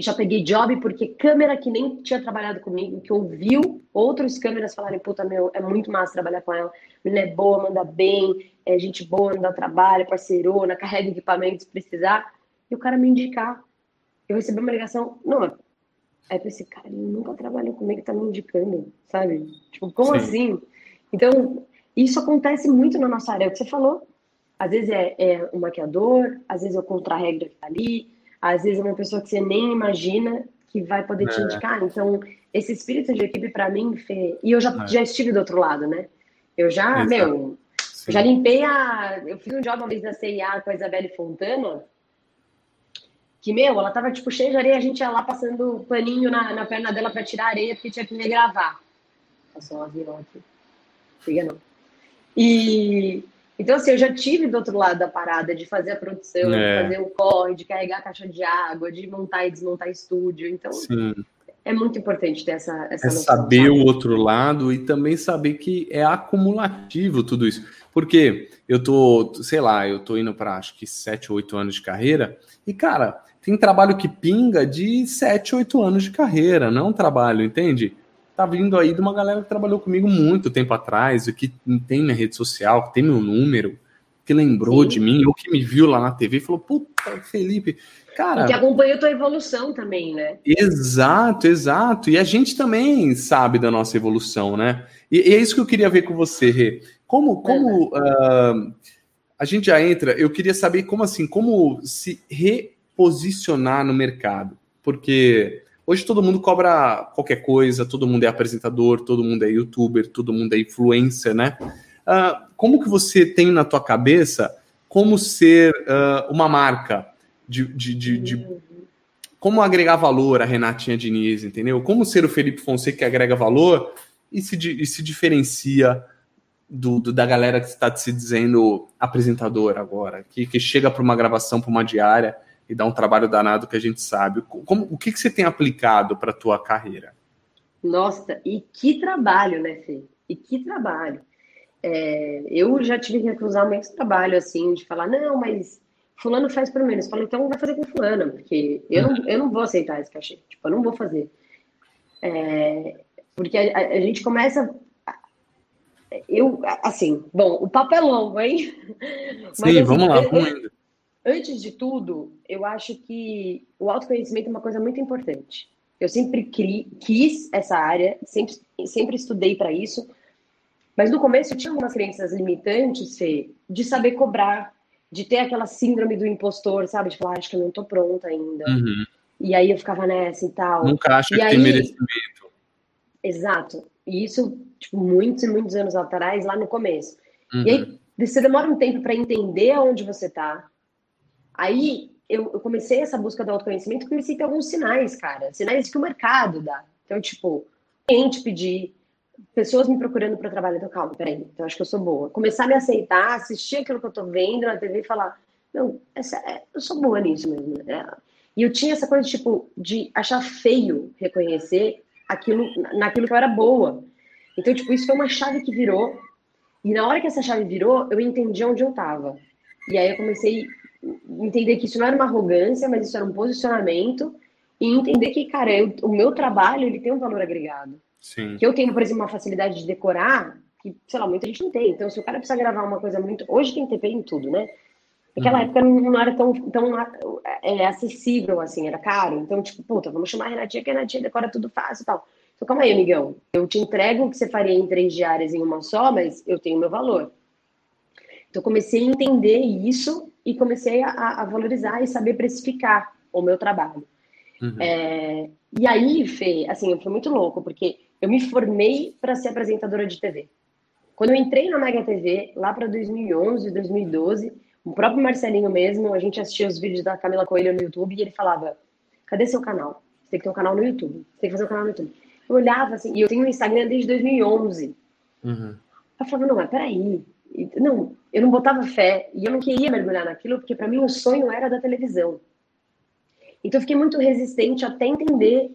já peguei job porque câmera que nem tinha trabalhado comigo, que ouviu outros câmeras falarem, puta, meu, é muito massa trabalhar com ela. Menina é boa, manda bem, é gente boa, não dá trabalho, é parceirona, carrega equipamentos se precisar. E o cara me indicar. Eu recebi uma ligação, não, aí eu pensei, cara, ele nunca trabalhou comigo, tá me indicando, sabe? Tipo, como Sim. assim? Então, isso acontece muito na nossa área, é o que você falou. Às vezes é, é um maquiador, às vezes é o contra-regra que tá ali, às vezes é uma pessoa que você nem imagina que vai poder é. te indicar. Então, esse espírito de equipe para mim, Fê, e eu já, é. já estive do outro lado, né? Eu já, Exato. meu, Sim. já limpei a. Eu fiz um job uma vez na CIA com a Isabelle Fontana, que, meu, ela tava tipo cheia de areia, a gente ia lá passando paninho na, na perna dela para tirar areia, porque tinha que regravar. Passou um avião aqui. Liga não. E então, assim, eu já tive do outro lado da parada de fazer a produção, é. de fazer o corre, de carregar a caixa de água, de montar e desmontar estúdio. Então, Sim. é muito importante ter essa, essa é noção, saber sabe? o outro lado e também saber que é acumulativo tudo isso. Porque eu tô, sei lá, eu tô indo para acho que 7, 8 anos de carreira e, cara, tem trabalho que pinga de 7, 8 anos de carreira, não é um trabalho, entende? Tá vindo aí de uma galera que trabalhou comigo muito tempo atrás, que tem minha rede social, que tem meu número, que lembrou Sim. de mim, ou que me viu lá na TV e falou, puta, Felipe, cara... E que acompanhou tua evolução também, né? Exato, exato. E a gente também sabe da nossa evolução, né? E, e é isso que eu queria ver com você, Rê. Como, como uh, a gente já entra, eu queria saber como assim, como se reposicionar no mercado. Porque Hoje todo mundo cobra qualquer coisa, todo mundo é apresentador, todo mundo é youtuber, todo mundo é influencer, né? Uh, como que você tem na tua cabeça como ser uh, uma marca de, de, de, de, como agregar valor a Renatinha Diniz, entendeu? Como ser o Felipe Fonseca que agrega valor e se, e se diferencia do, do, da galera que está se dizendo apresentador agora, que, que chega para uma gravação, para uma diária e dá um trabalho danado que a gente sabe. Como, o que, que você tem aplicado para a tua carreira? Nossa, e que trabalho, né, Fê? E que trabalho. É, eu já tive que recusar muito trabalho, assim, de falar, não, mas fulano faz por menos. Falei, então vai fazer com fulano, porque eu não, eu não vou aceitar esse cachê. Tipo, eu não vou fazer. É, porque a, a, gente começa... Eu, assim, bom, o papo é longo, hein? Sim, mas, assim, vamos lá, vamos indo Antes de tudo, eu acho que o autoconhecimento é uma coisa muito importante. Eu sempre cri, quis essa área, sempre, sempre estudei para isso, mas no começo eu tinha algumas crenças limitantes, Fê, de saber cobrar, de ter aquela síndrome do impostor, sabe? De falar, ah, acho que eu não tô pronta ainda. Uhum. E aí eu ficava nessa e tal. Nunca acho que aí... tem merecimento. Exato. E isso, tipo, muitos e muitos anos atrás, lá no começo. Uhum. E aí uhum. você demora um tempo para entender aonde você tá, Aí eu, eu, comecei essa busca do autoconhecimento e comecei a ter alguns sinais, cara. Sinais que o mercado dá. Então, tipo, cliente pedir, pessoas me procurando para trabalho. Então, calma, peraí, então acho que eu sou boa. Começar a me aceitar, assistir aquilo que eu tô vendo na TV e falar, não, essa, é, eu sou boa nisso mesmo. É. E eu tinha essa coisa, tipo, de achar feio reconhecer aquilo, naquilo que eu era boa. Então, tipo, isso foi uma chave que virou E na hora que essa chave virou, eu entendi onde eu estava. E aí eu comecei entender que isso não era uma arrogância, mas isso era um posicionamento. E entender que, cara, eu, o meu trabalho ele tem um valor agregado. Sim. Que eu tenho, por exemplo, uma facilidade de decorar que, sei lá, muita gente não tem. Então, se o cara precisa gravar uma coisa muito. Hoje tem TP em tudo, né? Naquela uhum. época não era tão, tão é, acessível, assim, era caro. Então, tipo, puta, vamos chamar a Renatinha, que a Renatinha decora tudo fácil e tal. Então, calma aí, amigão. Eu te entrego o que você faria em três diárias em uma só, mas eu tenho meu valor. Então, comecei a entender isso e comecei a, a valorizar e saber precificar o meu trabalho. Uhum. É, e aí, Fê, assim, foi muito louco, porque eu me formei para ser apresentadora de TV. Quando eu entrei na Mega TV, lá para 2011, 2012, o próprio Marcelinho mesmo, a gente assistia os vídeos da Camila Coelho no YouTube e ele falava: cadê seu canal? Você tem que ter um canal no YouTube. Você tem que fazer um canal no YouTube. Eu olhava assim, e eu tenho um Instagram desde 2011. Uhum. Eu falava: não, mas peraí. Não, eu não botava fé e eu não queria mergulhar naquilo, porque para mim o sonho era da televisão. Então eu fiquei muito resistente até entender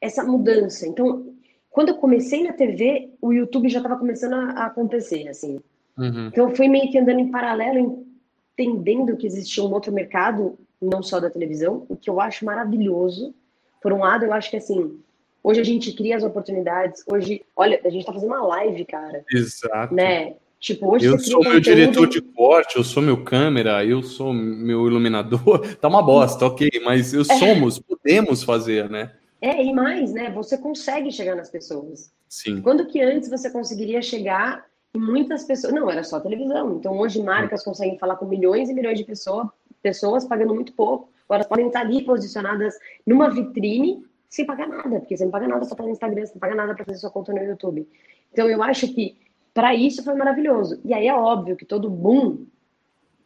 essa mudança. Então, quando eu comecei na TV, o YouTube já estava começando a, acontecer, assim. Uhum. Então eu fui meio que andando em paralelo, entendendo que existia um outro mercado, não só da televisão, o que eu acho maravilhoso. Por um lado, eu acho que assim, hoje a gente cria as oportunidades. Hoje, olha, a gente tá fazendo uma live, cara. Exato. Né? Tipo, hoje eu sou meu conteúdo... diretor de corte, eu sou meu câmera, eu sou meu iluminador. Tá uma bosta, ok, mas eu é. somos, podemos fazer, né? É, e mais, né? Você consegue chegar nas pessoas. Sim. Quando que antes você conseguiria chegar em muitas pessoas. Não, era só televisão. Então hoje marcas conseguem falar com milhões e milhões de pessoas, pessoas pagando muito pouco. Agora podem estar ali posicionadas numa vitrine sem pagar nada, porque você não paga nada para estar no Instagram, você não paga nada para fazer sua conta no YouTube. Então eu acho que para isso foi maravilhoso. E aí é óbvio que todo boom,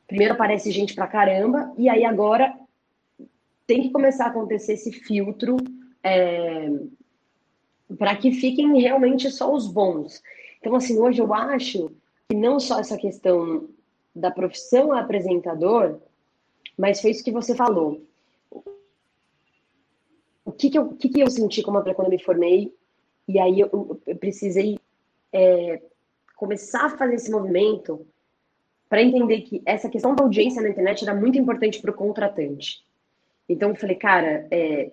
primeiro aparece gente pra caramba, e aí agora tem que começar a acontecer esse filtro é, para que fiquem realmente só os bons. Então, assim, hoje eu acho que não só essa questão da profissão apresentador, mas foi isso que você falou. O que, que, eu, que, que eu senti como quando eu me formei? E aí eu, eu precisei é, começar a fazer esse movimento para entender que essa questão da audiência na internet era muito importante para o contratante. Então eu falei, cara, é,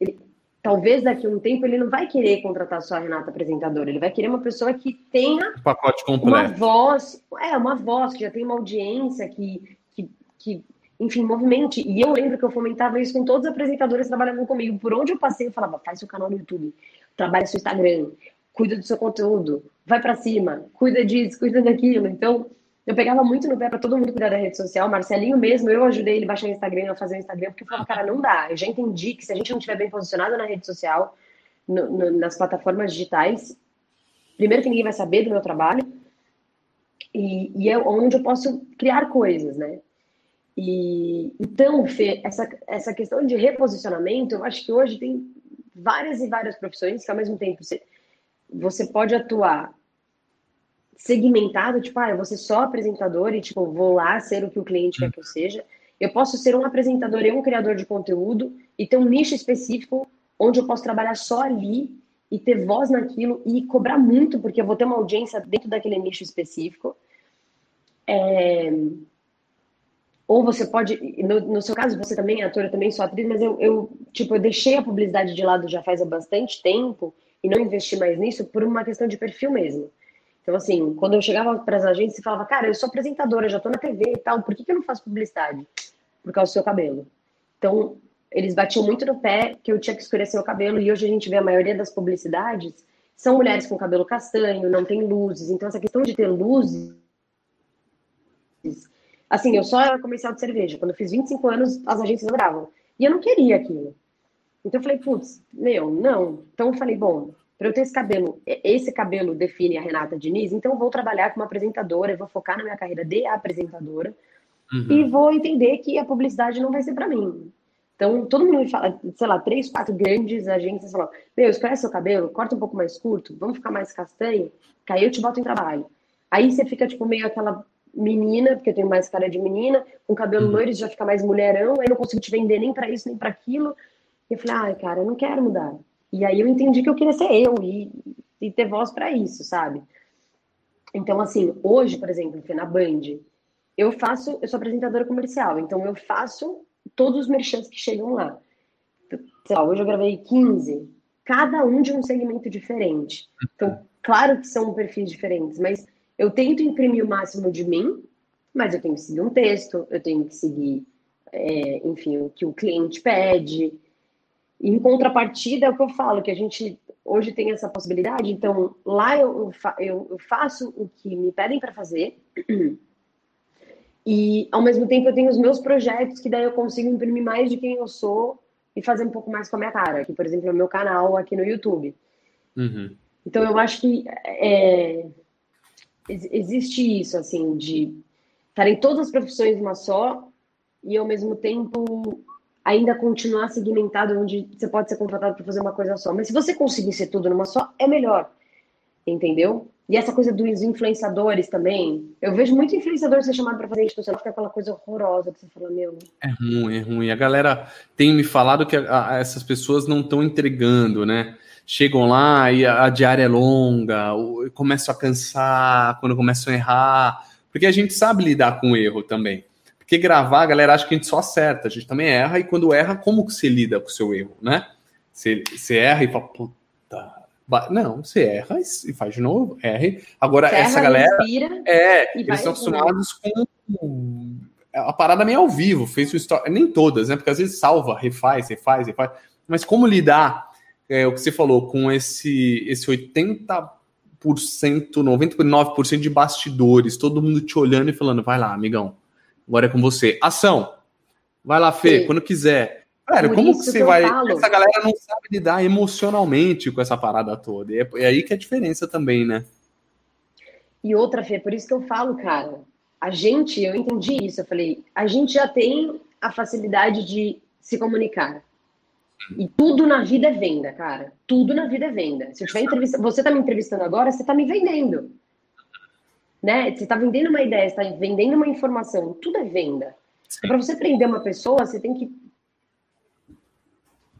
ele, talvez daqui a um tempo ele não vai querer contratar só a Renata apresentadora, ele vai querer uma pessoa que tenha um pacote completo. uma voz, é, uma voz que já tem uma audiência que, que, que, enfim, movimente. E eu lembro que eu fomentava isso com todos os apresentadores que trabalhavam comigo. Por onde eu passei, eu falava, faz seu canal no YouTube, trabalha seu Instagram, cuida do seu conteúdo, vai para cima, cuida disso, cuida daquilo. Então, eu pegava muito no pé para todo mundo cuidar da rede social. Marcelinho mesmo, eu ajudei ele a baixar o Instagram, a fazer o Instagram, porque eu falava, cara, não dá. Eu já entendi que se a gente não estiver bem posicionado na rede social, no, no, nas plataformas digitais, primeiro que ninguém vai saber do meu trabalho, e, e é onde eu posso criar coisas, né? E, então, Fê, essa, essa questão de reposicionamento, eu acho que hoje tem várias e várias profissões que ao mesmo tempo você, você pode atuar segmentado, tipo, ah, eu vou ser só apresentador e, tipo, vou lá ser o que o cliente quer que eu seja. Eu posso ser um apresentador e um criador de conteúdo e ter um nicho específico onde eu posso trabalhar só ali e ter voz naquilo e cobrar muito, porque eu vou ter uma audiência dentro daquele nicho específico. É... Ou você pode, no, no, seu caso, você também é ator, eu também sou atriz, mas eu, eu, tipo, eu deixei a publicidade de lado já faz há bastante tempo e não investi mais nisso por uma questão de perfil mesmo. Então, assim, quando eu chegava para as agências e falava, cara, eu sou apresentadora, já estou na TV e tal, por que, que eu não faço publicidade? Por causa do seu cabelo. Então, eles batiam muito no pé que eu tinha que escurecer o cabelo, e hoje a gente vê a maioria das publicidades são mulheres com cabelo castanho, não tem luzes. Então, essa questão de ter luzes. Assim, eu só era comercial de cerveja. Quando eu fiz 25 anos, as agências adoravam. E eu não queria aquilo. Então, eu falei, putz, meu, não. Então, eu falei, bom, para eu ter esse cabelo, esse cabelo define a Renata Diniz, então eu vou trabalhar como apresentadora, eu vou focar na minha carreira de apresentadora uhum. e vou entender que a publicidade não vai ser para mim. Então, todo mundo me fala, sei lá, três, quatro grandes agências falam: Meu, escolhe seu cabelo, corta um pouco mais curto, vamos ficar mais castanho, que aí eu te boto em trabalho. Aí você fica, tipo, meio aquela menina, porque eu tenho mais cara de menina, com cabelo uhum. loiro já fica mais mulherão, aí não consigo te vender nem para isso, nem para aquilo. E eu falei: Ai, cara, eu não quero mudar. E aí eu entendi que eu queria ser eu e, e ter voz para isso, sabe? Então, assim, hoje, por exemplo, na Band, eu faço, eu sou apresentadora comercial, então eu faço todos os merchants que chegam lá. Lá, hoje eu gravei 15, cada um de um segmento diferente. Então, claro que são perfis diferentes, mas eu tento imprimir o máximo de mim, mas eu tenho que seguir um texto, eu tenho que seguir, é, enfim, o que o cliente pede. Em contrapartida, é o que eu falo, que a gente hoje tem essa possibilidade, então lá eu, eu, eu faço o que me pedem para fazer, e ao mesmo tempo eu tenho os meus projetos, que daí eu consigo imprimir mais de quem eu sou e fazer um pouco mais com a minha cara, que por exemplo é o meu canal aqui no YouTube. Uhum. Então eu acho que é, existe isso, assim, de estar em todas as profissões uma só e ao mesmo tempo ainda continuar segmentado, onde você pode ser contratado para fazer uma coisa só. Mas se você conseguir ser tudo numa só, é melhor. Entendeu? E essa coisa dos influenciadores também. Eu vejo muito influenciador ser chamado para fazer institucional, fica aquela coisa horrorosa que você fala, meu. É ruim, é ruim. A galera tem me falado que a, a, essas pessoas não estão entregando, né? Chegam lá e a, a diária é longa, começam a cansar quando começam a errar. Porque a gente sabe lidar com o erro também. Porque gravar, a galera acha que a gente só acerta, a gente também erra, e quando erra, como que você lida com o seu erro, né? Você, você erra e fala, puta, não, você erra e faz de novo, erre. Agora, você essa erra, galera. É, eles estão acostumados com a parada meio ao vivo, fez o story. Nem todas, né? Porque às vezes salva, refaz, refaz, refaz. Mas como lidar, é, o que você falou, com esse, esse 80%, 99% de bastidores, todo mundo te olhando e falando, vai lá, amigão, agora é com você. Ação! Vai lá, Fê, Sim. quando quiser. Cara, como que você vai. Falo. Essa galera não sabe lidar emocionalmente com essa parada toda. E é, é aí que é a diferença também, né? E outra, Fê, por isso que eu falo, cara, a gente, eu entendi isso, eu falei, a gente já tem a facilidade de se comunicar. E tudo na vida é venda, cara. Tudo na vida é venda. Se eu estiver entrevistando, você está me entrevistando agora, você está me vendendo. Né? Você está vendendo uma ideia, está vendendo uma informação. Tudo é venda. Para você prender uma pessoa, você tem que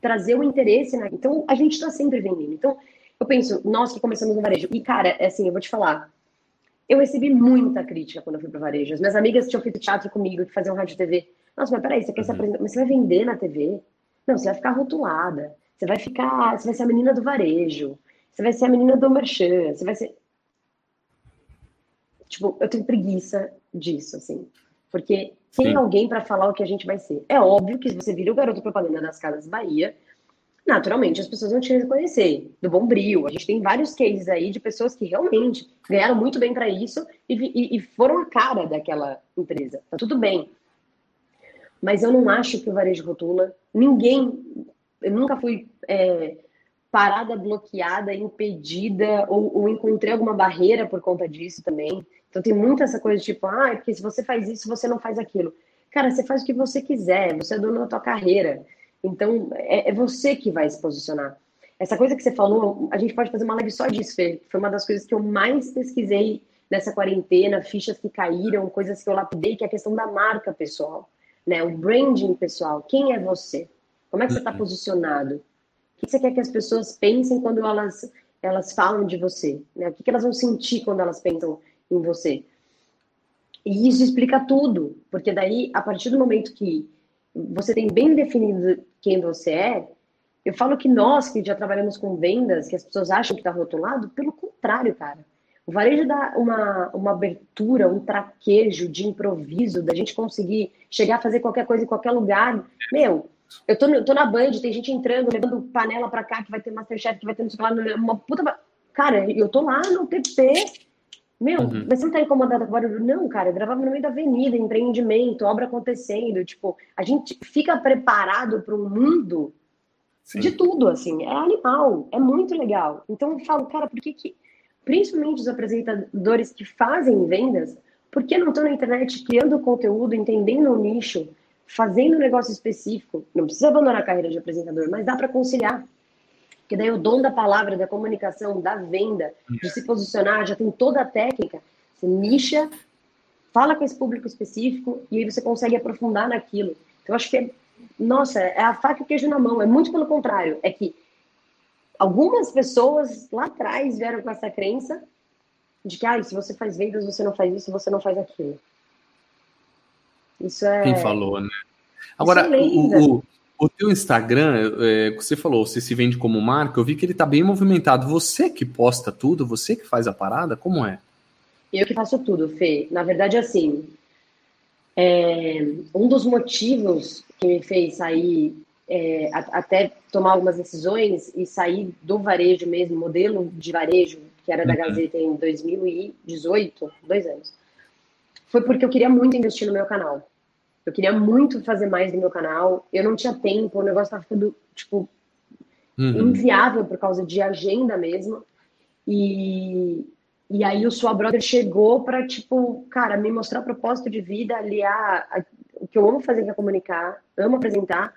trazer o interesse. Né? Então, a gente está sempre vendendo. Então, eu penso, nós que começamos no varejo. E, cara, é assim, eu vou te falar. Eu recebi muita crítica quando eu fui para varejo. As minhas amigas tinham feito teatro comigo, que faziam rádio TV. Nossa, mas peraí, você quer uhum. se apresentar? Mas você vai vender na TV? Não, você vai ficar rotulada. Você vai ficar. Você vai ser a menina do varejo. Você vai ser a menina do merchan. Você vai ser. Tipo, eu tenho preguiça disso, assim. Porque tem Sim. alguém para falar o que a gente vai ser. É óbvio que se você vira o garoto propaganda das Casas Bahia, naturalmente as pessoas vão te reconhecer, do bom brilho. A gente tem vários cases aí de pessoas que realmente ganharam muito bem para isso e, e, e, foram a cara daquela empresa. Tá tudo bem. Mas eu não acho que o varejo rotula. Ninguém. Eu nunca fui é, parada, bloqueada, impedida, ou, ou encontrei alguma barreira por conta disso também. Então tem muita essa coisa tipo, ah, é porque se você faz isso, você não faz aquilo. Cara, você faz o que você quiser, você é dono da tua carreira. Então é, é você que vai se posicionar. Essa coisa que você falou, a gente pode fazer uma live só disso, Fê. Foi uma das coisas que eu mais pesquisei nessa quarentena, fichas que caíram, coisas que eu lapidei, que é a questão da marca pessoal, né? O branding pessoal. Quem é você? Como é que você está uhum. posicionado? O que você quer que as pessoas pensem quando elas, elas falam de você? Né? O que elas vão sentir quando elas pensam em você. E isso explica tudo, porque daí, a partir do momento que você tem bem definido quem você é, eu falo que nós que já trabalhamos com vendas, que as pessoas acham que está rotulado, pelo contrário, cara. O varejo dá uma, uma abertura, um traquejo de improviso, da gente conseguir chegar a fazer qualquer coisa em qualquer lugar. Meu, eu tô, tô na Band, tem gente entrando, levando panela pra cá, que vai ter Masterchef, que vai ter não sei lá, uma puta. Cara, eu tô lá no TP, meu, uhum. mas você não tá incomodado com barulho? Não, cara, eu gravava no meio da avenida, empreendimento, obra acontecendo. Tipo, a gente fica preparado para um mundo Sim. de tudo, assim. É animal, é muito legal. Então eu falo, cara, por que que, principalmente os apresentadores que fazem vendas, por que não estão na internet criando conteúdo, entendendo o nicho, fazendo um negócio específico? Não precisa abandonar a carreira de apresentador, mas dá para conciliar. Porque daí o dom da palavra, da comunicação, da venda, de se posicionar, já tem toda a técnica. Você nicha, fala com esse público específico e aí você consegue aprofundar naquilo. Então, eu acho que, é, nossa, é a faca e o queijo na mão. É muito pelo contrário. É que algumas pessoas lá atrás vieram com essa crença de que, ah, se você faz vendas, você não faz isso, você não faz aquilo. Isso é. Quem falou, né? Agora, é o, o, o teu Instagram, é, você falou, você se vende como marca, eu vi que ele tá bem movimentado. Você que posta tudo, você que faz a parada, como é? Eu que faço tudo, Fê. Na verdade, assim, é, um dos motivos que me fez sair, é, até tomar algumas decisões e sair do varejo mesmo, modelo de varejo, que era da uhum. Gazeta em 2018, dois anos, foi porque eu queria muito investir no meu canal. Eu queria muito fazer mais no meu canal. Eu não tinha tempo, o negócio estava ficando, tipo, uhum. inviável por causa de agenda mesmo. E, e aí o Sua Brother chegou para, tipo, cara, me mostrar propósito de vida, aliar a, o que eu amo fazer, que é comunicar, amo apresentar,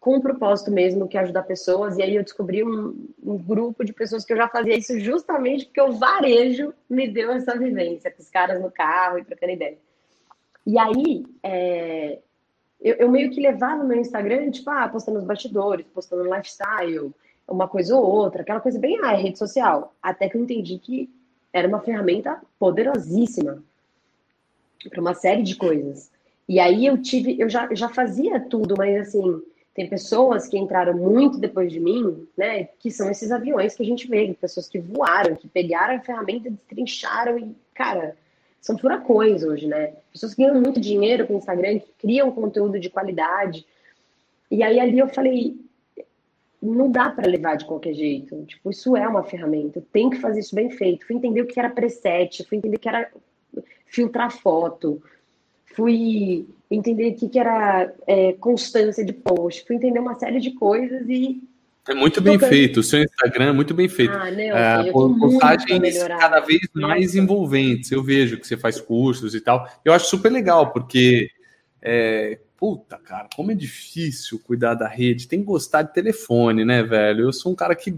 com um propósito mesmo, que é ajudar pessoas. E aí eu descobri um, um, grupo de pessoas que eu já fazia isso justamente porque o varejo me deu essa vivência, com os caras no carro e trocando ideia. E aí, é, eu, eu, meio que levava meu Instagram, tipo, ah, postando os bastidores, postando lifestyle, uma coisa ou outra, aquela coisa bem, ah, é rede social. Até que eu entendi que era uma ferramenta poderosíssima para uma série de coisas. E aí eu tive, eu já, já fazia tudo, mas assim, tem pessoas que entraram muito depois de mim, né? Que são esses aviões que a gente vê, pessoas que voaram, que pegaram a ferramenta, destrincharam e, cara, são furacões hoje, né? Pessoas que ganham muito dinheiro com o Instagram, que criam conteúdo de qualidade. E aí ali eu falei, não dá para levar de qualquer jeito. Tipo, isso é uma ferramenta, tem que fazer isso bem feito. Fui entender o que era preset, fui entender o que era filtrar foto, fui entender o que era é, constância de post, fui entender uma série de coisas e é muito bem feito, o seu Instagram é muito bem feito. Ah, não, é, postagens cada vez mais envolventes. Eu vejo que você faz cursos e tal. Eu acho super legal, porque é, puta, cara, como é difícil cuidar da rede. Tem que gostar de telefone, né, velho? Eu sou um cara que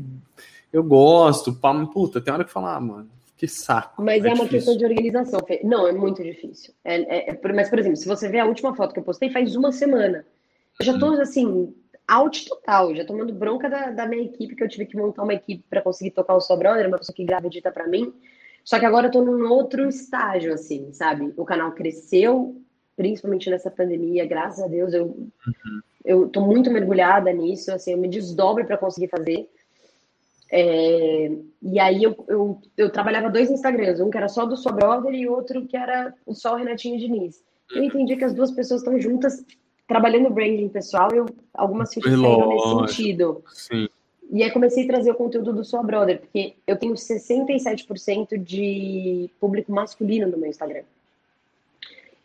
eu gosto, puta, tem hora que falar, ah, mano, que saco. Mas é, é uma questão de organização. Não, é muito difícil. É, é, é mas, por exemplo, se você ver a última foto que eu postei, faz uma semana. Eu já tô, assim, out total, já tomando bronca da, da, minha equipe, que eu tive que montar uma equipe para conseguir tocar o Sobrão, era uma pessoa que grava edita para mim. Só que agora eu tô num outro estágio, assim, sabe? O canal cresceu, principalmente nessa pandemia, graças a Deus, eu, uhum. eu tô muito mergulhada nisso, assim, eu me desdobro para conseguir fazer. É, e aí eu, eu, eu, trabalhava dois Instagrams, um que era só do Sua Brother e outro que era só o Renatinho Diniz. Eu entendi que as duas pessoas estão juntas trabalhando branding pessoal, eu, algumas fichas saíram nesse sentido. Sim. E aí comecei a trazer o conteúdo do Sua Brother, porque eu tenho 67% de público masculino no meu Instagram.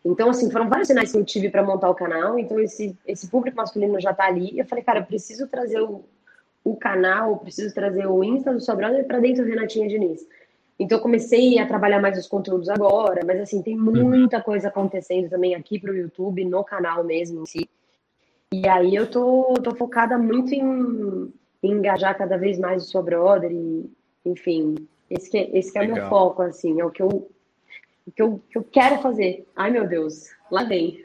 Então, assim, foram vários sinais que eu tive para montar o canal. Então, esse, esse público masculino já está ali. Eu falei, cara, eu preciso trazer o, o canal, preciso trazer o Insta do Sua Brother para dentro do Renatinha Diniz. Então, eu comecei a trabalhar mais os conteúdos agora, mas assim, tem uhum. muita coisa acontecendo também aqui para o YouTube, no canal mesmo em si. E aí eu tô, tô focada muito em, em engajar cada vez mais o seu brother e, enfim, esse que, é, esse que é o meu foco, assim, é o que eu, o que eu, que eu quero fazer. Ai, meu Deus, lá vem.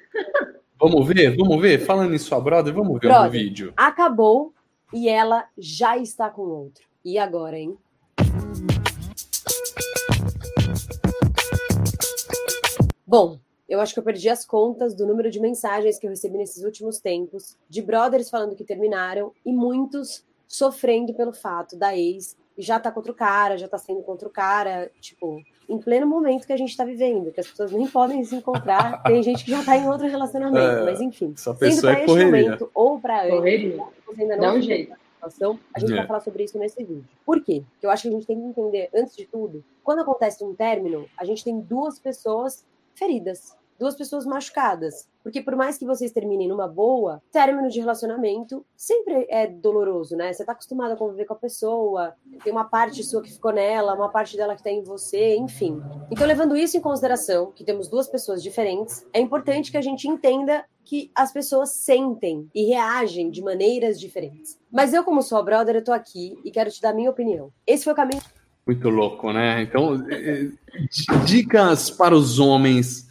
Vamos ver, vamos ver? Falando em sua brother, vamos ver o vídeo. Acabou e ela já está com outro. E agora, hein? Bom, eu acho que eu perdi as contas do número de mensagens que eu recebi nesses últimos tempos, de brothers falando que terminaram e muitos sofrendo pelo fato da ex já tá contra o cara, já tá sendo contra o cara, tipo, em pleno momento que a gente tá vivendo, que as pessoas nem podem se encontrar, tem gente que já tá em outro relacionamento, é, mas enfim. Essa pessoa sendo pra é este momento ou pra correria. ainda não Dá um jeito. Situação, a gente é. vai falar sobre isso nesse vídeo. Por quê? Porque eu acho que a gente tem que entender, antes de tudo, quando acontece um término, a gente tem duas pessoas feridas, duas pessoas machucadas. Porque por mais que vocês terminem numa boa, término de relacionamento sempre é doloroso, né? Você tá acostumado a conviver com a pessoa, tem uma parte sua que ficou nela, uma parte dela que tá em você, enfim. Então, levando isso em consideração, que temos duas pessoas diferentes, é importante que a gente entenda que as pessoas sentem e reagem de maneiras diferentes. Mas eu, como sua brother, eu tô aqui e quero te dar a minha opinião. Esse foi o caminho muito louco, né? Então, é, é, dicas para os homens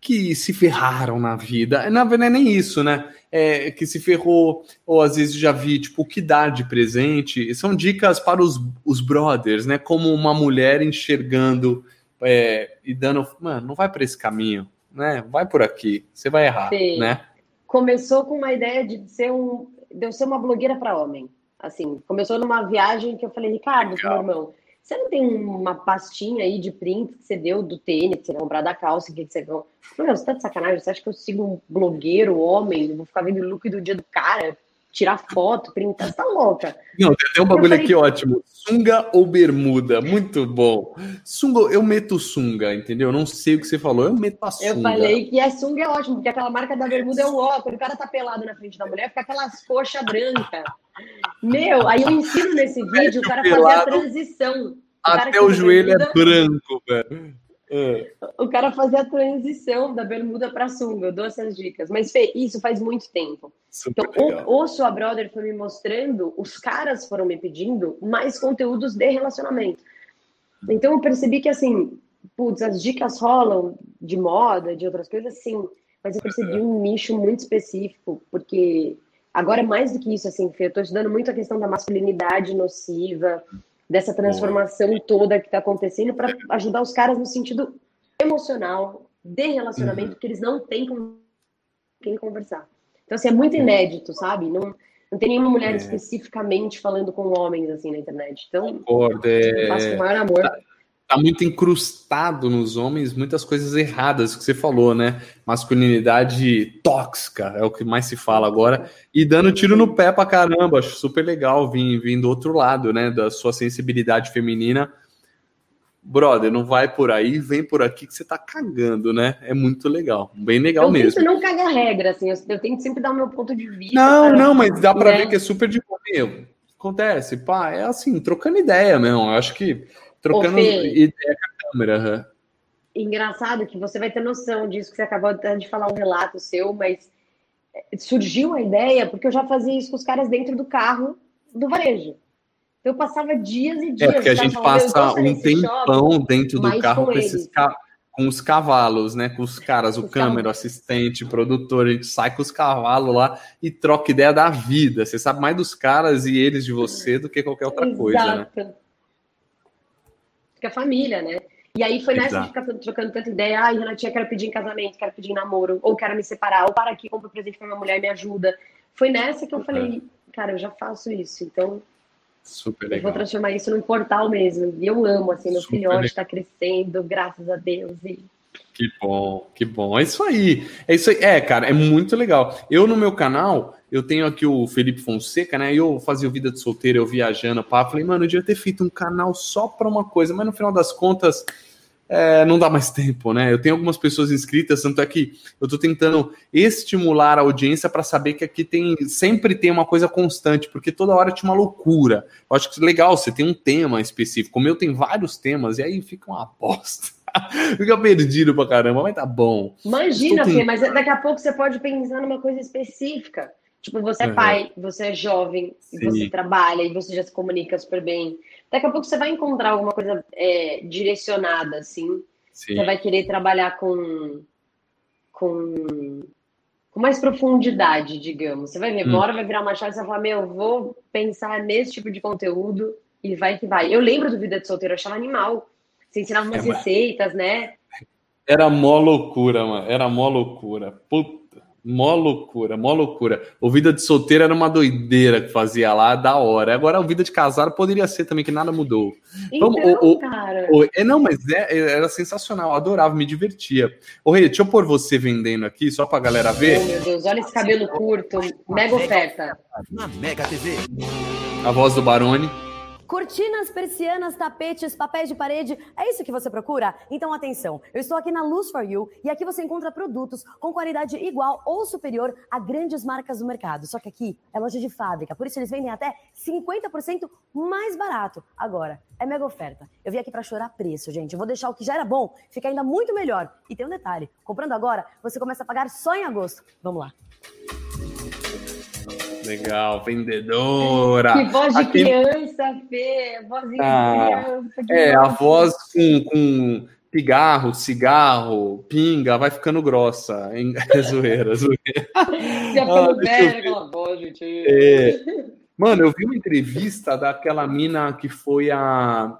que se ferraram na vida. Na verdade, não é nem isso, né? É, que se ferrou, ou às vezes já vi, tipo, o que dar de presente. São dicas para os, os brothers, né? Como uma mulher enxergando é, e dando, mano, não vai por esse caminho, né? Vai por aqui, você vai errar, Sim. né? Começou com uma ideia de ser um, de eu ser uma blogueira para homem. Assim, começou numa viagem que eu falei, Ricardo, meu irmão, você não tem uma pastinha aí de print que você deu do tênis, que você comprou da calça, que você comprou? Meu, você tá de sacanagem? Você acha que eu sigo um blogueiro, homem, vou ficar vendo o look do dia do cara? Tirar foto, printar, você tá louca. Não, tem um bagulho falei... aqui ótimo. Sunga ou bermuda? Muito bom. Sunga, eu meto sunga, entendeu? Eu não sei o que você falou, eu meto a sunga. Eu falei que a sunga é ótimo, porque aquela marca da bermuda é um ó. Quando o cara tá pelado na frente da mulher, fica aquelas coxas brancas. Meu, aí eu ensino nesse vídeo o cara fazer a transição. O Até o joelho é bermuda... é branco, velho. É. O cara fazia a transição da bermuda para sunga, eu dou essas dicas. Mas Fê, isso faz muito tempo. Super então, o, o Sua Brother foi me mostrando, os caras foram me pedindo mais conteúdos de relacionamento. Então eu percebi que assim, putz, as dicas rolam de moda, de outras coisas, sim. Mas eu percebi um nicho muito específico, porque agora mais do que isso, assim, Fê, eu tô estudando muito a questão da masculinidade nociva, dessa transformação Boa. toda que está acontecendo para ajudar os caras no sentido emocional, de relacionamento, uhum. que eles não têm com quem conversar. Então, assim, é muito inédito, sabe? Não, não tem nenhuma mulher é. especificamente falando com homens, assim, na internet. Então, Concordo, é... faço com o maior amor. Tá tá muito incrustado nos homens muitas coisas erradas que você falou, né? Masculinidade tóxica é o que mais se fala agora e dando tiro no pé pra caramba. Acho super legal vir, vir do outro lado, né? Da sua sensibilidade feminina. Brother, não vai por aí, vem por aqui que você tá cagando, né? É muito legal, bem legal eu mesmo. Eu não caga regra, assim, eu, eu tento sempre dar o meu ponto de vista. Não, não, mas dá pra né? ver que é super de. Acontece, pá, é assim, trocando ideia mesmo. Eu acho que Trocando ideia com a câmera. Uhum. Engraçado que você vai ter noção disso que você acabou de falar um relato seu, mas eh, surgiu a ideia porque eu já fazia isso com os caras dentro do carro do varejo. Então eu passava dias e dias. É porque a gente passa um tempão shopping, dentro do carro com, com esses com os cavalos, né? Com os caras, o câmera, o assistente, produtor, a gente sai com os cavalos lá e troca ideia da vida. Você sabe mais dos caras e eles de você do que qualquer outra Exato. coisa, né? Fica família, né? E aí foi nessa de ficar trocando tanta ideia, ai, Renatinha, quero pedir em casamento, quero pedir em namoro, ou quero me separar, ou para aqui, compro presente para minha mulher, me ajuda. Foi nessa que eu falei, cara, eu já faço isso, então Super legal. Eu vou transformar isso num portal mesmo. E eu amo, assim, meu Super filhote está crescendo, graças a Deus. E... Que bom, que bom. É isso aí. É isso aí. É, cara, é muito legal. Eu no meu canal, eu tenho aqui o Felipe Fonseca, né? Eu fazia o Vida de Solteiro, eu viajando, pá. Falei, mano, eu devia ter feito um canal só para uma coisa, mas no final das contas. É, não dá mais tempo, né? Eu tenho algumas pessoas inscritas, tanto é que eu tô tentando estimular a audiência para saber que aqui tem sempre tem uma coisa constante, porque toda hora tinha uma loucura. Eu acho que é legal, você tem um tema específico. Como eu tenho vários temas, e aí fica uma aposta. fica perdido pra caramba, mas tá bom. Imagina, Fê, mas daqui a pouco você pode pensar numa coisa específica. Tipo, você é pai, você é jovem, você trabalha e você já se comunica super bem. Daqui a pouco você vai encontrar alguma coisa é, direcionada, assim. Sim. Você vai querer trabalhar com, com, com mais profundidade, digamos. Você vai ver, hum. vai virar uma chave você vai falar, meu, vou pensar nesse tipo de conteúdo e vai que vai. Eu lembro do Vida de Solteiro, eu achava animal. Você ensinava umas é, receitas, né? Era mó loucura, mano. Era mó loucura. Puta Mó loucura, mó loucura. O Vida de Solteiro era uma doideira que fazia lá, da hora. Agora o Vida de Casado poderia ser também, que nada mudou. Então, o, o, cara. O, é, não, mas é, é, era sensacional, adorava, me divertia. Ô, Rei, deixa eu pôr você vendendo aqui, só pra galera ver. Oh, meu Deus, olha esse cabelo curto, mega oferta. Na Mega TV. A voz do Barone. Cortinas, persianas, tapetes, papéis de parede, é isso que você procura? Então atenção, eu estou aqui na Luz for You e aqui você encontra produtos com qualidade igual ou superior a grandes marcas do mercado. Só que aqui é loja de fábrica, por isso eles vendem até 50% mais barato. Agora, é mega oferta. Eu vim aqui para chorar preço, gente. Eu vou deixar o que já era bom ficar ainda muito melhor. E tem um detalhe, comprando agora, você começa a pagar só em agosto. Vamos lá. Legal, vendedora. Que voz de Aqui... criança, Fê. Voz de ah, criança. É, a voz com, com pigarro, cigarro, pinga, vai ficando grossa. É zoeira, zoeira. Você ah, velho, aquela voz, gente. É. Mano, eu vi uma entrevista daquela mina que foi a.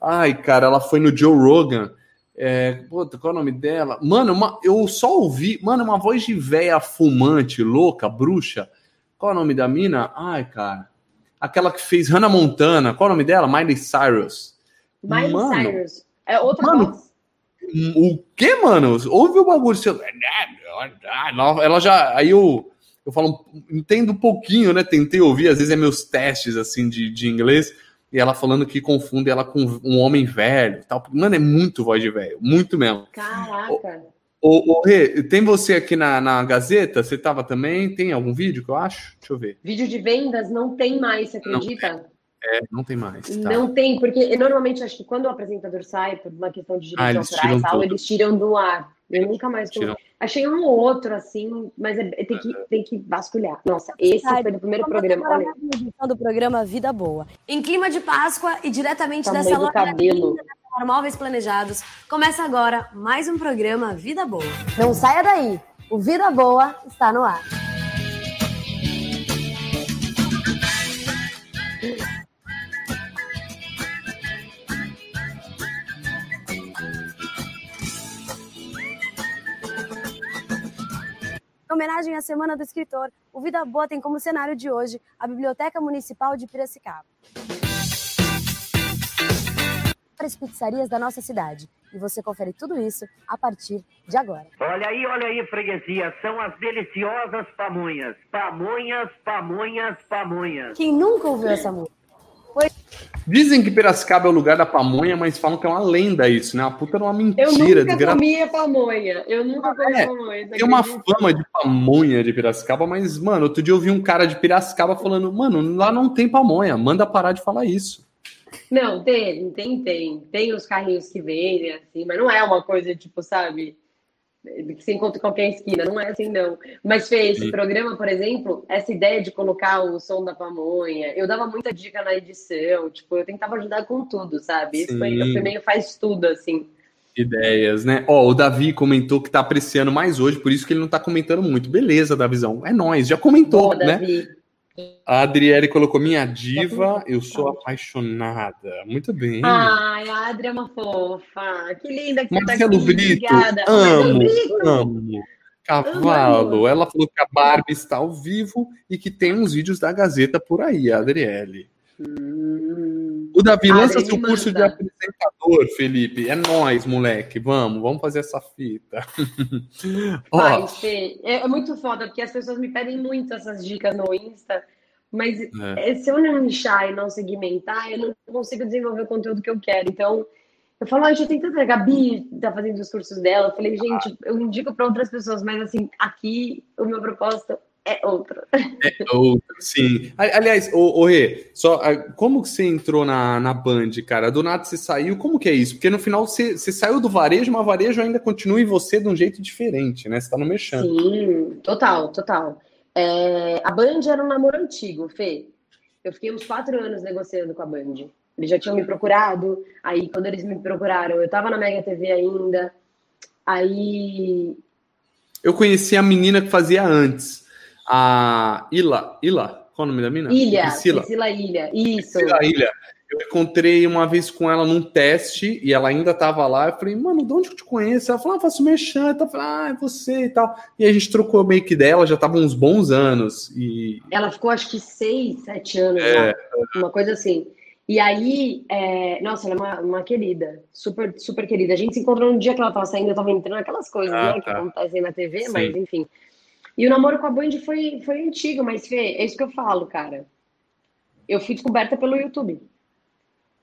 Ai, cara, ela foi no Joe Rogan. É, puta, qual é o nome dela? Mano, uma, eu só ouvi. Mano, uma voz de véia fumante, louca, bruxa. Qual é o nome da mina? Ai, cara. Aquela que fez Hannah Montana. Qual é o nome dela? Miley Cyrus. Miley mano, Cyrus. É outra mano, voz. O que, mano? Ouve o bagulho. Ela já. Aí eu, eu falo, entendo um pouquinho, né? Tentei ouvir, às vezes é meus testes assim de, de inglês e ela falando que confunde ela com um homem velho tal. Mano, é muito voz de velho, muito mesmo. Caraca. O, o, Rê, tem você aqui na, na Gazeta? Você tava também? Tem algum vídeo que eu acho? Deixa eu ver. Vídeo de vendas não tem mais, você acredita? Não é, não tem mais. Tá. Não tem, porque normalmente acho que quando o apresentador sai por uma questão de direito ah, autorais, tal, eles tiram do ar. Eu nunca mais. Tiram. Achei um ou outro, assim, mas é, tem, que, tem que vasculhar. Nossa, esse Ai, foi do primeiro programa. Olha. do programa Vida Boa. Em clima de Páscoa e diretamente dessa loja cabelo. Móveis Planejados, começa agora mais um programa Vida Boa. Não saia daí, o Vida Boa está no ar. Em homenagem à Semana do Escritor, o Vida Boa tem como cenário de hoje a Biblioteca Municipal de Piracicaba. As pizzarias da nossa cidade. E você confere tudo isso a partir de agora. Olha aí, olha aí, freguesia. São as deliciosas pamonhas. Pamonhas, pamonhas, pamonhas. Quem nunca ouviu essa música? Dizem que Piracicaba é o lugar da pamonha, mas falam que é uma lenda isso, né? A puta é uma mentira. Eu nunca desgra... comia pamonha. Eu nunca comi é, pamonha. Tem uma fama de pamonha de Piracicaba, mas, mano, outro dia eu vi um cara de Piracicaba falando, mano, lá não tem pamonha, manda parar de falar isso. Não, tem, tem, tem. Tem os carrinhos que vendem, assim, mas não é uma coisa, tipo, sabe que se encontra em qualquer esquina, não é assim não. Mas fez esse Sim. programa, por exemplo, essa ideia de colocar o som da pamonha, eu dava muita dica na edição, tipo, eu tentava ajudar com tudo, sabe? Isso foi, eu fui meio faz tudo, assim. Ideias, né? Ó, o Davi comentou que tá apreciando mais hoje, por isso que ele não tá comentando muito. Beleza, Davizão. É nós, já comentou, Boa, né? Davi. A Adriele colocou minha diva, eu sou apaixonada. Muito bem. Ai, a Adri é uma fofa. Que linda que Marcelo você tá Brito, amo, Brito. amo. Cavalo. Amo. Ela falou que a Barbie está ao vivo e que tem uns vídeos da Gazeta por aí, a Adriele. O Davi, lança seu curso de apresentador, Felipe. É nós, moleque. Vamos, vamos fazer essa fita. Vai, Fê. É, é muito foda, porque as pessoas me pedem muito essas dicas no Insta. Mas é. se eu não inchar e não segmentar, eu não consigo desenvolver o conteúdo que eu quero. Então, eu falo, ah, eu já tentei a Gabi tá fazendo os cursos dela. Eu falei, gente, eu indico para outras pessoas, mas assim, aqui o meu propósito é outro. É outro, sim. Aliás, o, o Rê, só, como que você entrou na, na Band, cara? Do nada você saiu, como que é isso? Porque no final você, você saiu do varejo, mas o varejo ainda continua em você de um jeito diferente, né? Você tá no mexendo. Sim, total, total. É, a Band era um namoro antigo, Fê. Eu fiquei uns quatro anos negociando com a Band. Eles já tinham me procurado, aí quando eles me procuraram, eu tava na Mega TV ainda, aí... Eu conheci a menina que fazia antes a Ila, Ila, qual é o nome da mina? Ilha, Priscila, Priscila Ilha, isso. Priscila Ilha. Eu encontrei uma vez com ela num teste e ela ainda tava lá. Eu falei, mano, de onde que eu te conheço? Ela falou, ah, faço mexer. Eu falei, ah, é você e tal. E a gente trocou o make dela, já tava uns bons anos. E... Ela ficou acho que seis, sete anos, é... lá, uma coisa assim. E aí, é... nossa, ela é uma, uma, querida, super, super querida. A gente se encontrou no dia que ela tava saindo, eu tava entrando aquelas coisas, ah, né, tá. que acontecem na TV, Sim. mas enfim. E o namoro com a Band foi, foi antigo, mas Fê, é isso que eu falo, cara. Eu fui descoberta pelo YouTube.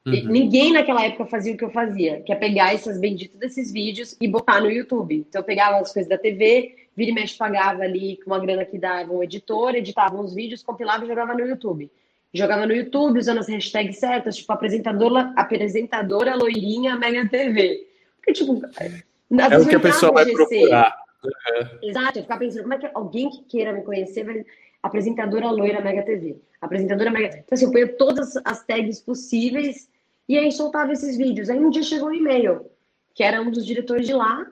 Uhum. Ninguém naquela época fazia o que eu fazia, que é pegar essas benditas desses vídeos e botar no YouTube. Então eu pegava as coisas da TV, vira e mexe pagava ali com uma grana que dava um editor, editava uns vídeos, compilava e jogava no YouTube. Jogava no YouTube usando as hashtags certas, tipo apresentadora, apresentadora loirinha Mega TV. Porque, tipo, é o que a pessoa vai procurar. Uhum. Exato, eu ficava pensando, como é que alguém que queira me conhecer vai. Apresentadora loira Mega TV. Apresentadora Mega. Então, assim, eu ponho todas as tags possíveis e aí soltava esses vídeos. Aí um dia chegou um e-mail, que era um dos diretores de lá.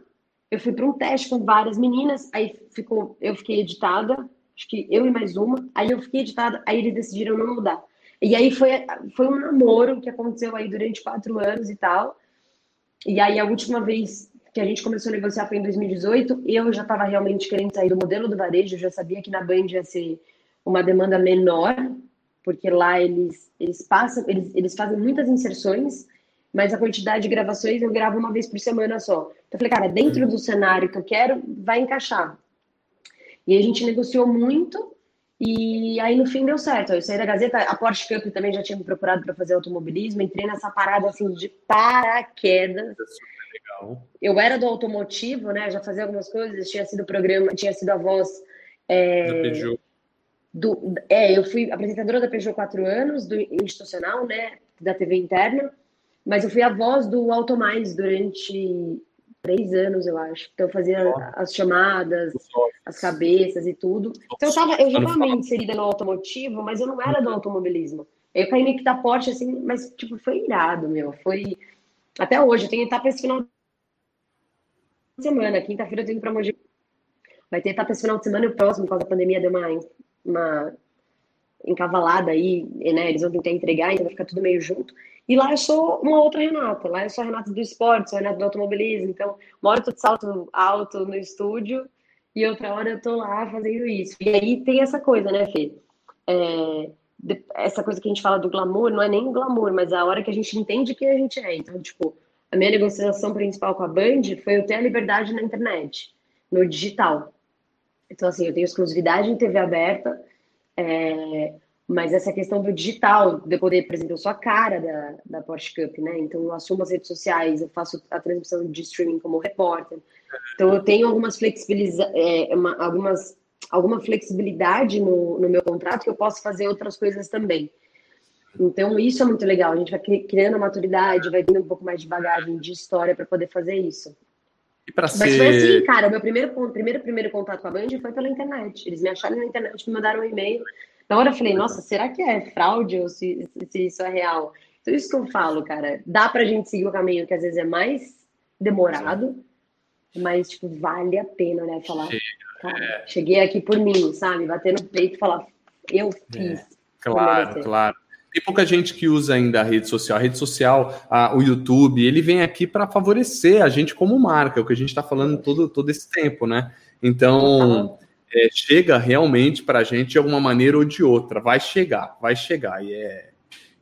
Eu fui para um teste com várias meninas, aí ficou, eu fiquei editada, acho que eu e mais uma. Aí eu fiquei editada, aí eles decidiram não mudar. E aí foi, foi um namoro que aconteceu aí durante quatro anos e tal. E aí a última vez que a gente começou a negociar foi em 2018. Eu já estava realmente querendo sair do modelo do varejo, já sabia que na Band ia ser uma demanda menor, porque lá eles, eles passam, eles, eles fazem muitas inserções, mas a quantidade de gravações eu gravo uma vez por semana só. Então eu falei, cara, dentro do cenário que eu quero, vai encaixar. E a gente negociou muito, e aí no fim deu certo. Eu saí da Gazeta, a Porsche Cup também já tinha me procurado para fazer automobilismo, entrei nessa parada assim de paraquedas. Eu era do automotivo, né? Já fazia algumas coisas, tinha sido programa, tinha sido a voz. É, da Peugeot. Do, é, eu fui apresentadora da Peugeot quatro anos, do institucional, né? Da TV interna, mas eu fui a voz do Auto Mais durante três anos, eu acho. Então eu fazia as chamadas, as cabeças e tudo. Então eu, tava, eu já estava meio inserida no automotivo, mas eu não era do automobilismo. Eu caí meio que da Porsche, assim, mas tipo, foi irado, meu. Foi. Até hoje, tenho etapa esse final de semana. Quinta-feira eu tenho para Mogi. Vai ter etapa esse final de semana e o próximo, por causa da pandemia, deu uma, uma encavalada aí, né? Eles vão tentar entregar, então vai ficar tudo meio junto. E lá eu sou uma outra Renata. Lá eu sou a Renata do esporte, sou a Renata do automobilismo. Então, uma hora eu tô de salto alto no estúdio e outra hora eu tô lá fazendo isso. E aí tem essa coisa, né, Fê? É, essa coisa que a gente fala do glamour, não é nem glamour, mas a hora que a gente entende quem a gente é. Então, tipo, a minha negociação principal com a Band foi eu ter a liberdade na internet, no digital. Então, assim, eu tenho exclusividade em TV aberta, é, mas essa questão do digital, de poder, por exemplo, eu sou a cara da, da Porsche Cup, né? Então eu assumo as redes sociais, eu faço a transmissão de streaming como repórter. Então eu tenho algumas flexibiliza é, uma, algumas alguma flexibilidade no, no meu contrato que eu posso fazer outras coisas também. Então isso é muito legal. A gente vai criando a maturidade, vai tendo um pouco mais de bagagem de história para poder fazer isso. E para ser... Mas foi assim, cara. O meu primeiro, primeiro, primeiro contato com a Band foi pela internet. Eles me acharam na internet, me mandaram um e-mail. Na hora eu falei, nossa, será que é fraude ou se, se isso é real? Então, isso que eu falo, cara. Dá pra gente seguir o caminho que às vezes é mais demorado, mas, tipo, vale a pena, né? Falar, cara, é. cheguei aqui por mim, sabe? Bater no peito e falar, eu fiz. É. Claro, claro. Tem pouca gente que usa ainda a rede social. A rede social, a, o YouTube, ele vem aqui para favorecer a gente como marca, é o que a gente está falando todo, todo esse tempo, né? Então, é, chega realmente para a gente de alguma maneira ou de outra. Vai chegar, vai chegar. E é,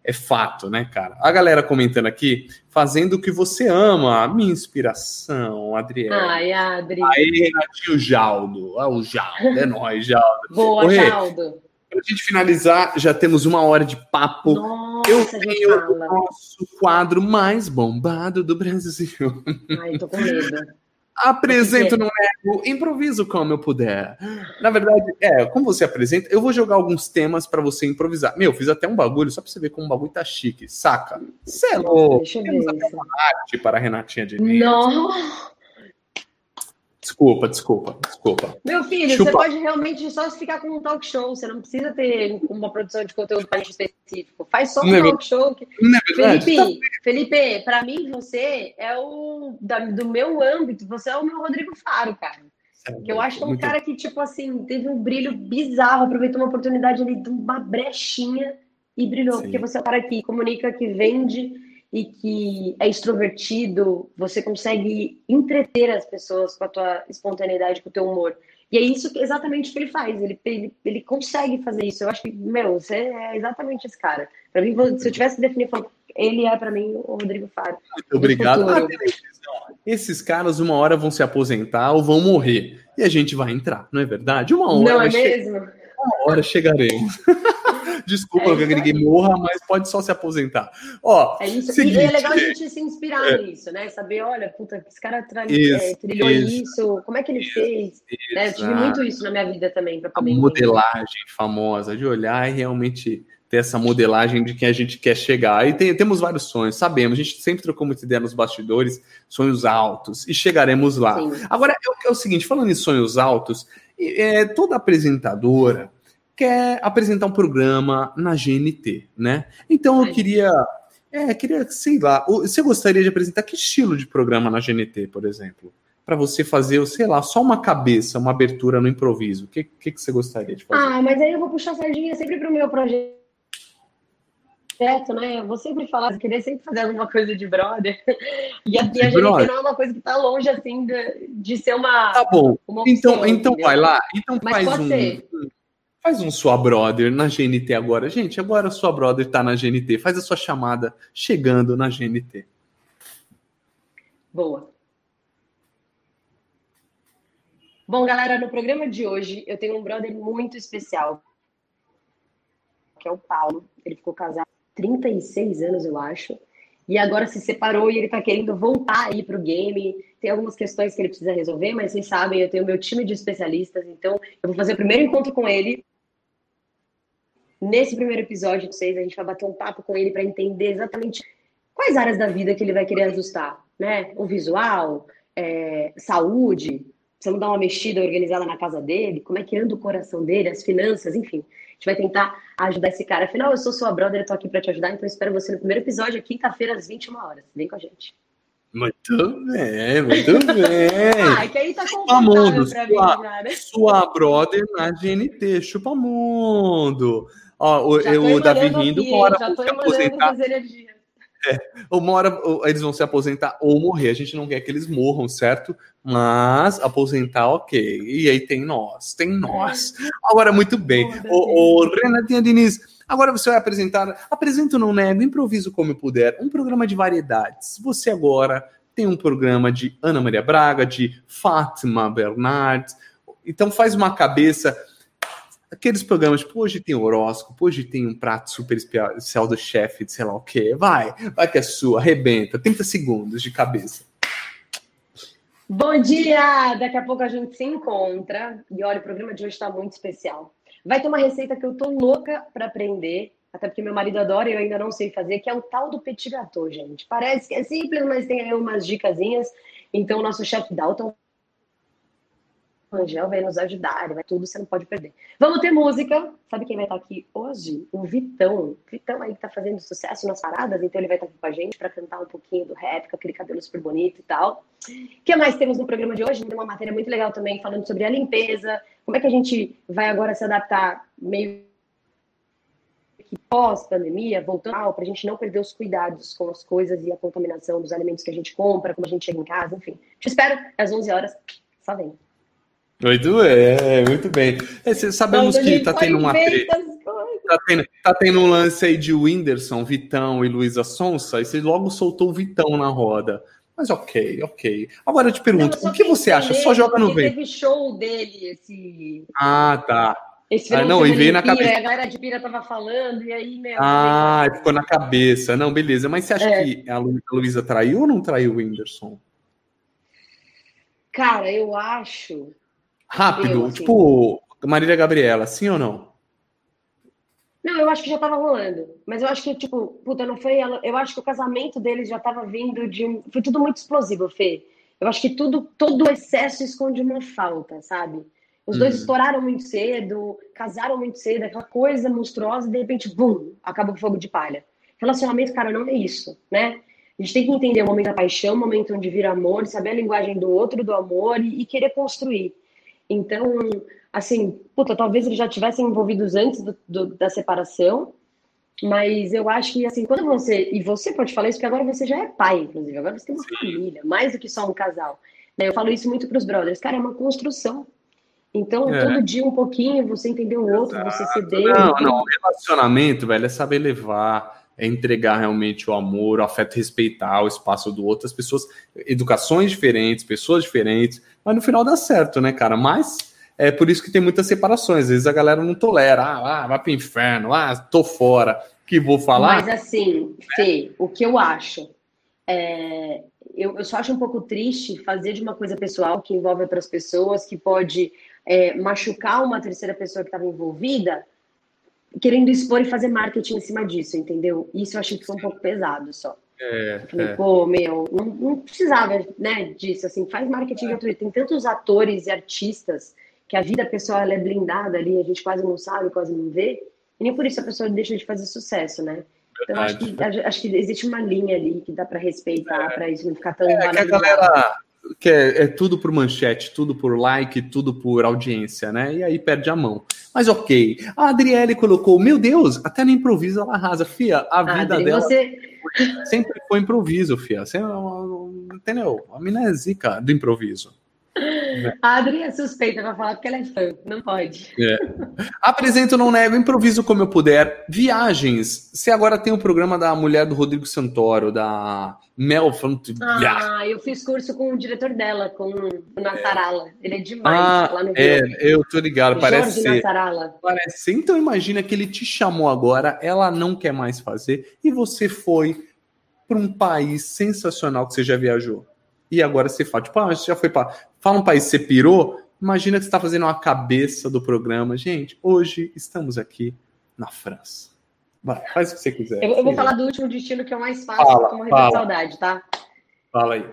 é fato, né, cara? A galera comentando aqui, fazendo o que você ama. Minha inspiração, Adriana. Ai, Adri. Aí, Renatinho Jaldo. Ah, o Jaldo, é nóis, Jaldo. Boa, Oi, Jaldo. Para a gente finalizar, já temos uma hora de papo. Nossa, Eu tenho o nosso quadro mais bombado do Brasil. Ai, tô com medo. Apresento no nego, improviso como eu puder. Na verdade, é, como você apresenta, eu vou jogar alguns temas para você improvisar. Meu, fiz até um bagulho só para você ver como o bagulho tá chique, saca? Você é louco. Temos até uma arte para a Renatinha de Não. Desculpa, desculpa, desculpa. Meu filho, Chupa. você pode realmente só ficar com um talk show. Você não precisa ter uma produção de conteúdo para específico. Faz só um não é talk é show. Que... É Felipe, tá... Felipe, para mim você é o da, do meu âmbito. Você é o meu Rodrigo Faro, cara. Que eu acho que é um cara que, tipo assim, teve um brilho bizarro, aproveitou uma oportunidade ali de uma brechinha e brilhou. Sim. Porque você é o cara que comunica, que vende e que é extrovertido, você consegue entreter as pessoas com a tua espontaneidade, com o teu humor. E é isso que, exatamente o que ele faz. Ele, ele, ele consegue fazer isso. Eu acho que, meu, você é exatamente esse cara. Para mim, se eu tivesse que definir, ele é para mim o Rodrigo Faro. Muito obrigado. Ah, esses caras, uma hora vão se aposentar ou vão morrer. E a gente vai entrar, não é verdade? Uma hora. Não é mesmo? Uma hora chegaremos. Desculpa é que ninguém morra, mas pode só se aposentar. Ó, é isso. Seguinte, e é legal a gente se inspirar é, nisso, né? Saber, olha, puta, esse cara isso, é, trilhou isso, isso, como é que ele isso, fez? Né? Eu tive muito isso na minha vida também. a modelagem famosa, de olhar e realmente ter essa modelagem de quem a gente quer chegar. E tem, temos vários sonhos, sabemos, a gente sempre trocou muita ideia nos bastidores, sonhos altos, e chegaremos lá. Sim. Agora, é, é, o seguinte, falando em sonhos altos, é, toda apresentadora quer apresentar um programa na GNT, né? Então eu queria, é, queria, sei lá, você gostaria de apresentar que estilo de programa na GNT, por exemplo? Para você fazer, sei lá, só uma cabeça, uma abertura no improviso. O que, que, que você gostaria de fazer? Ah, mas aí eu vou puxar a sardinha sempre para o meu projeto Certo, né? Eu vou sempre falar, querer sempre fazer alguma coisa de brother. E a, e a GNT não é uma coisa que está longe, assim, de, de, ser uma. Tá bom. Uma opção, então, então vai lá. Então Mas faz um. Ser. Faz um sua brother na GNT agora. Gente, agora sua brother está na GNT. Faz a sua chamada chegando na GNT. Boa. Bom, galera, no programa de hoje eu tenho um brother muito especial, que é o Paulo. Ele ficou casado 36 anos, eu acho. E agora se separou e ele tá querendo voltar aí pro game. Tem algumas questões que ele precisa resolver, mas vocês sabem, eu tenho meu time de especialistas, então eu vou fazer o primeiro encontro com ele. Nesse primeiro episódio de vocês, a gente vai bater um papo com ele para entender exatamente quais áreas da vida que ele vai querer ajustar, né? O visual, é, saúde, precisamos dar uma mexida organizada na casa dele, como é que anda o coração dele, as finanças, enfim gente vai tentar ajudar esse cara. Afinal, eu sou sua brother, eu tô aqui para te ajudar, então espero você no primeiro episódio, quinta-feira, às 21 horas. Vem com a gente. Muito bem, muito bem. ah, que aí tá mundo, pra mim, né? sua brother na GNT, chupa mundo. Ó, o, o Davi rindo, aqui, bora já tô aposentar. Fazer energia. É, uma hora eles vão se aposentar ou morrer. A gente não quer que eles morram, certo? Mas aposentar, ok. E aí tem nós, tem nós. Agora, muito bem. O, Renatinha Diniz, agora você vai apresentar. Apresento Não Nego, improviso como eu puder. Um programa de variedades. Você agora tem um programa de Ana Maria Braga, de Fátima Bernardes. Então faz uma cabeça Aqueles programas, tipo, hoje tem horóscopo, hoje tem um prato super especial do chefe, de sei lá o quê. Vai, vai que é sua, arrebenta. 30 segundos de cabeça. Bom dia! Daqui a pouco a gente se encontra. E olha, o programa de hoje está muito especial. Vai ter uma receita que eu tô louca para aprender, até porque meu marido adora e eu ainda não sei fazer, que é o tal do petit gâteau, gente. Parece que é simples, mas tem aí umas dicasinhas. Então, o nosso chefe Dalton Rangel vai nos ajudar, vai tudo, você não pode perder. Vamos ter música. Sabe quem vai estar aqui hoje? O Vitão. Vitão aí que tá fazendo sucesso nas paradas, então ele vai estar aqui com a gente para cantar um pouquinho do rap, com aquele cabelo super bonito e tal. O que mais temos no programa de hoje? Tem uma matéria muito legal também falando sobre a limpeza, como é que a gente vai agora se adaptar meio pós-pandemia, voltando para a gente não perder os cuidados com as coisas e a contaminação dos alimentos que a gente compra, como a gente chega em casa, enfim. Te espero às 11 horas. Só vem. Muito bem, muito bem. É, sabemos que tá tendo uma treta. Tá tendo, tá tendo um lance aí de Whindersson, Vitão e Luísa Sonsa, e você logo soltou o Vitão na roda. Mas ok, ok. Agora eu te pergunto, não, o que você acha? Só joga no vento. Teve show dele esse. Ah, tá. Esse ah, não, e veio na cabeça. A galera de Pira tava falando, e aí, meu. Ah, ficou na cabeça. Não, beleza. Mas você acha é. que a Luísa traiu ou não traiu o Whindersson? Cara, eu acho Rápido, eu, assim. tipo Marília Gabriela, sim ou não? Não, eu acho que já tava rolando. Mas eu acho que, tipo, puta, não foi ela. Eu acho que o casamento deles já tava vindo de um. Foi tudo muito explosivo, Fê. Eu acho que tudo, todo excesso esconde uma falta, sabe? Os dois uhum. estouraram muito cedo, casaram muito cedo, aquela coisa monstruosa, e de repente, bum, acaba o fogo de palha. Relacionamento, cara, não é isso, né? A gente tem que entender o momento da paixão, o momento onde vira amor, saber a linguagem do outro, do amor e, e querer construir. Então, assim, puta, talvez eles já tivessem envolvidos antes do, do, da separação, mas eu acho que, assim, quando você. E você pode falar isso, porque agora você já é pai, inclusive, agora você tem uma família, mais do que só um casal. Né? Eu falo isso muito para os brothers, cara, é uma construção. Então, é. todo dia um pouquinho, você entender o outro, Exato. você ceder. Não, não, relacionamento, velho, é saber levar, é entregar realmente o amor, o afeto, respeitar o espaço do outro, as pessoas, educações diferentes, pessoas diferentes, mas no final dá certo, né, cara? Mas é por isso que tem muitas separações. Às vezes a galera não tolera. Ah, ah vai pro inferno. Ah, tô fora. Que vou falar. Mas assim, Fê, o que eu acho. É, eu, eu, só acho um pouco triste fazer de uma coisa pessoal que envolve outras pessoas, que pode é, machucar uma terceira pessoa que estava envolvida, querendo expor e fazer marketing em cima disso, entendeu? Isso eu achei que foi um pouco pesado só. É, falei, é. pô, meu, não, não, precisava né, disso, assim, faz marketing gratuito. Tem tantos atores e artistas que a vida pessoal ela é blindada ali, a gente quase não sabe, quase não vê, e nem por isso a pessoa deixa de fazer sucesso, né? Então, acho que, acho que existe uma linha ali que dá para respeitar, é. para isso não ficar tão é, que a galera que é, é, tudo por manchete, tudo por like, tudo por audiência, né? E aí perde a mão. Mas ok. A Adriele colocou, meu Deus, até no improviso ela arrasa. Fia, a vida Adri, dela você... sempre foi improviso, Fia. Você, entendeu? A mina é zica do improviso. A Adri é suspeita pra falar porque ela é fã, não pode. É. Apresento, não nego, improviso como eu puder. Viagens. Você agora tem o um programa da mulher do Rodrigo Santoro, da Mel Font. Ah, eu fiz curso com o diretor dela, com o Nassarala. Ele é demais ah, lá no É, eu tô ligado, parece Jorge Nassarala. Parece Então imagina que ele te chamou agora, ela não quer mais fazer, e você foi para um país sensacional que você já viajou e agora você fala, tipo, ah, você já foi para. Fala um país, você pirou. Imagina que você está fazendo uma cabeça do programa. Gente, hoje estamos aqui na França. Vai, faz o que você quiser. Eu, eu vou falar do último destino que é o mais fácil, fala, como morrer de saudade, tá? Fala aí.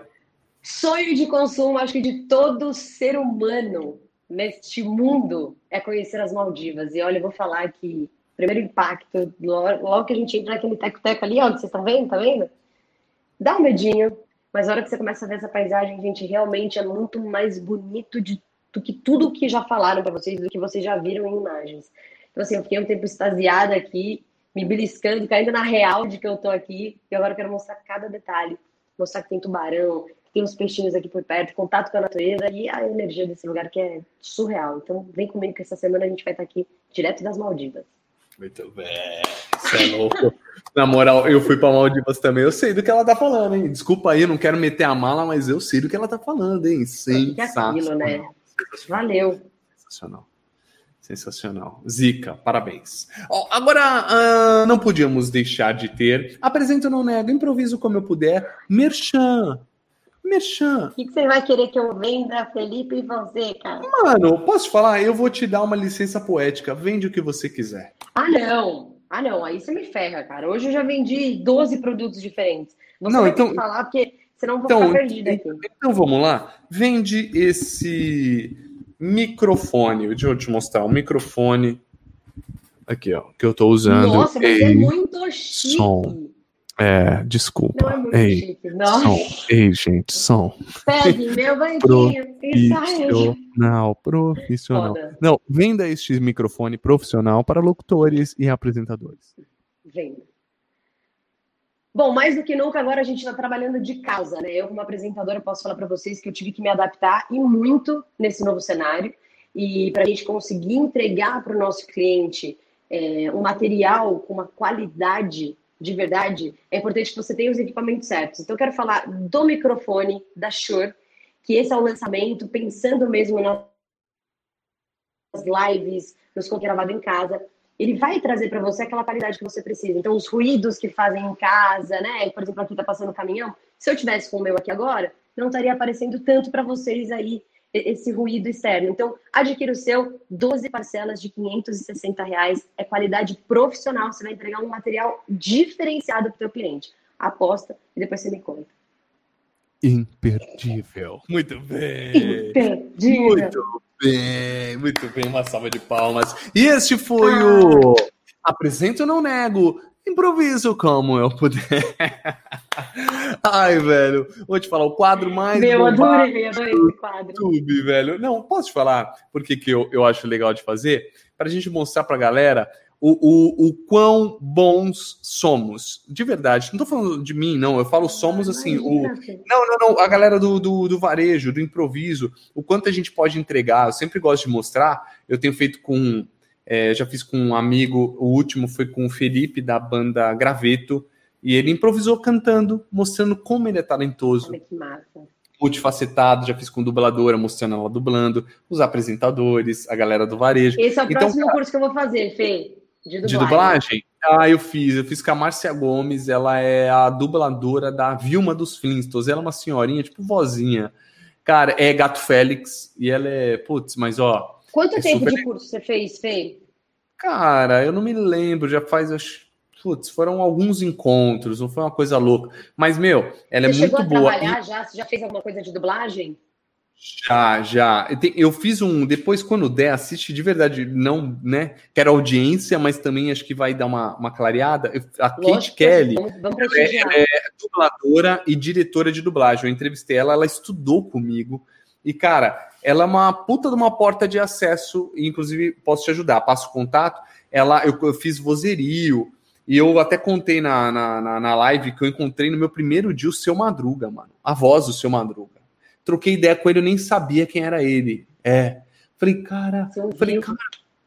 Sonho de consumo, acho que de todo ser humano neste mundo é conhecer as Maldivas. E olha, eu vou falar que primeiro impacto, logo que a gente entra naquele teco-teco ali, ó, que vocês estão vendo, tá vendo? Dá um medinho, mas a hora que você começa a ver essa paisagem, gente, realmente é muito mais bonito de, do que tudo que já falaram para vocês, do que vocês já viram em imagens. Então, assim, eu fiquei um tempo extasiada aqui, me beliscando, caindo na real de que eu tô aqui, e agora eu quero mostrar cada detalhe. Mostrar que tem tubarão, que tem uns peixinhos aqui por perto, contato com a natureza e a energia desse lugar que é surreal. Então, vem comigo que essa semana a gente vai estar aqui direto das Maldivas. Muito bem. Você é louco. Na moral, eu fui pra Maldivas também. Eu sei do que ela tá falando, hein? Desculpa aí, eu não quero meter a mala, mas eu sei do que ela tá falando, hein? Sensacional. né? Valeu. Sensacional. Sensacional. Zica, parabéns. Oh, agora, uh, não podíamos deixar de ter. Apresento, não nego, improviso como eu puder. Merchan. Merchan. O que, que, você vai querer que eu venda, Felipe e você, cara? Mano, posso falar? Eu vou te dar uma licença poética. Vende o que você quiser. Ah, não. Ah, não. Aí você me ferra, cara. Hoje eu já vendi 12 produtos diferentes. Você não, vai então... falar, porque senão eu vou então, ficar perdida aqui. Então vamos lá. Vende esse microfone. Deixa eu te mostrar. Um microfone. Aqui, ó. Que eu tô usando. Nossa, mas é muito chique. Som. É, desculpa. Não é muito Ei, chique, não. Som. Ei, gente, som. Pegue meu banquinho Profissional, profissional. Foda. Não, venda este microfone profissional para locutores e apresentadores. Venda. Bom, mais do que nunca, agora a gente está trabalhando de casa, né? Eu, como apresentadora, posso falar para vocês que eu tive que me adaptar e muito nesse novo cenário. E para a gente conseguir entregar para o nosso cliente é, um material com uma qualidade de verdade, é importante que você tenha os equipamentos certos. Então, eu quero falar do microfone da Shure, que esse é o lançamento, pensando mesmo nas lives, nos conteúdos gravados em casa. Ele vai trazer para você aquela qualidade que você precisa. Então, os ruídos que fazem em casa, né? Por exemplo, aqui está passando o caminhão. Se eu tivesse com o meu aqui agora, não estaria aparecendo tanto para vocês aí esse ruído externo. Então, adquira o seu, 12 parcelas de 560 reais, é qualidade profissional, você vai entregar um material diferenciado para o teu cliente. Aposta e depois você me conta. Imperdível. Muito bem. Imperdível. Muito bem, muito bem. Uma salva de palmas. E este foi ah. o Apresento Não Nego, Improviso como eu puder. Ai, velho, vou te falar, o quadro mais. Meu, adorei, adorei esse quadro. YouTube, velho. Não, posso te falar por que, que eu, eu acho legal de fazer? Para a gente mostrar para a galera o, o, o quão bons somos. De verdade. Não tô falando de mim, não. Eu falo somos assim. O... Não, não, não. A galera do, do, do, varejo, do improviso. O quanto a gente pode entregar. Eu sempre gosto de mostrar. Eu tenho feito com é, já fiz com um amigo, o último foi com o Felipe, da banda Graveto, e ele improvisou cantando, mostrando como ele é talentoso. Olha que massa. Multifacetado, já fiz com dubladora, mostrando ela dublando, os apresentadores, a galera do varejo. Esse é o então, próximo curso que eu vou fazer, Fê. De dublagem. de dublagem. Ah, eu fiz. Eu fiz com a Márcia Gomes, ela é a dubladora da Vilma dos Flintstones. Ela é uma senhorinha, tipo vozinha. Cara, é Gato Félix, e ela é, putz, mas ó. Quanto é tempo super... de curso você fez, Fê? Cara, eu não me lembro, já faz, acho, putz, foram alguns encontros, não foi uma coisa louca. Mas, meu, ela é Você é muito boa. Você chegou a trabalhar já? Você já fez alguma coisa de dublagem? Já, já. Eu fiz um. Depois, quando der, assiste de verdade. Não, né? Quero audiência, mas também acho que vai dar uma, uma clareada. A Kate Kelly vamos, vamos é, é, dubladora e diretora de dublagem. Eu entrevistei ela, ela estudou comigo. E, cara, ela é uma puta de uma porta de acesso. E, inclusive, posso te ajudar. Passo o contato. Ela, eu, eu fiz vozerio. E eu até contei na, na, na, live que eu encontrei no meu primeiro dia o seu Madruga, mano. A voz do seu Madruga. Troquei ideia com ele, eu nem sabia quem era ele. É. Falei, cara, falei, cara,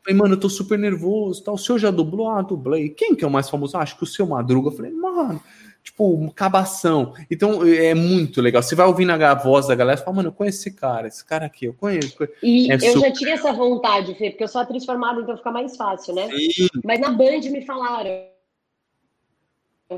falei, mano, eu tô super nervoso. Tal. O senhor já dublou? Ah, dublei. Quem que é o mais famoso? Ah, acho que o seu Madruga. Eu falei, mano, tipo, um cabação. Então é muito legal. Você vai ouvindo a voz da galera e fala, mano, eu conheço esse cara, esse cara aqui, eu conheço. E é eu super... já tinha essa vontade, Fê, porque eu sou atriz formada, então fica mais fácil, né? Sim. Mas na Band me falaram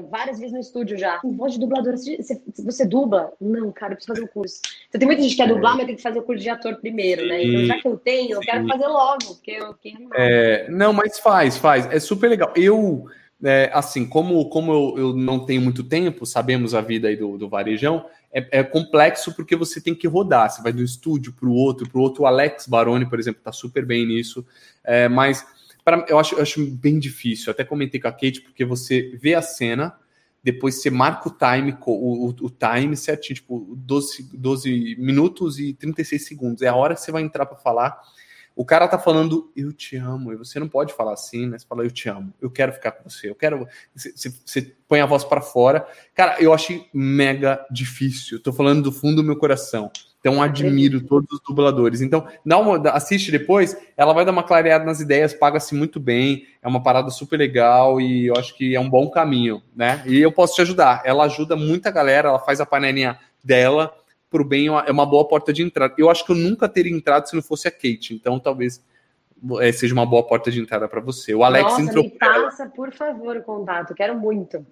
várias vezes no estúdio já. Voz de dubladora, você, você dubla? Não, cara, eu preciso fazer o um curso. Então, tem muita gente que quer dublar, é. mas tem que fazer o curso de ator primeiro, né? Então, já que eu tenho, eu quero fazer logo, porque eu quero. É, não, mas faz, faz. É super legal. Eu, é, assim, como, como eu, eu, não tenho muito tempo, sabemos a vida aí do, do varejão, é, é, complexo porque você tem que rodar. Você vai do estúdio para o outro, para o outro. O Alex Baroni, por exemplo, está super bem nisso. É, mas Pra, eu, acho, eu acho bem difícil. Eu até comentei com a Kate, porque você vê a cena, depois você marca o time, o, o, time certinho, tipo 12, 12 minutos e 36 segundos. É a hora que você vai entrar para falar. O cara tá falando, eu te amo, e você não pode falar assim, né? Você fala, eu te amo, eu quero ficar com você, eu quero. Você, você põe a voz para fora. Cara, eu achei mega difícil. Tô falando do fundo do meu coração. Então admiro todos os dubladores. Então, dá uma, assiste depois, ela vai dar uma clareada nas ideias, paga-se muito bem, é uma parada super legal e eu acho que é um bom caminho, né? E eu posso te ajudar. Ela ajuda muita galera, ela faz a panelinha dela pro bem, é uma boa porta de entrada. Eu acho que eu nunca teria entrado se não fosse a Kate, então talvez é, seja uma boa porta de entrada para você. O Alex Nossa, entrou. Me passa, por favor, o contato, quero muito.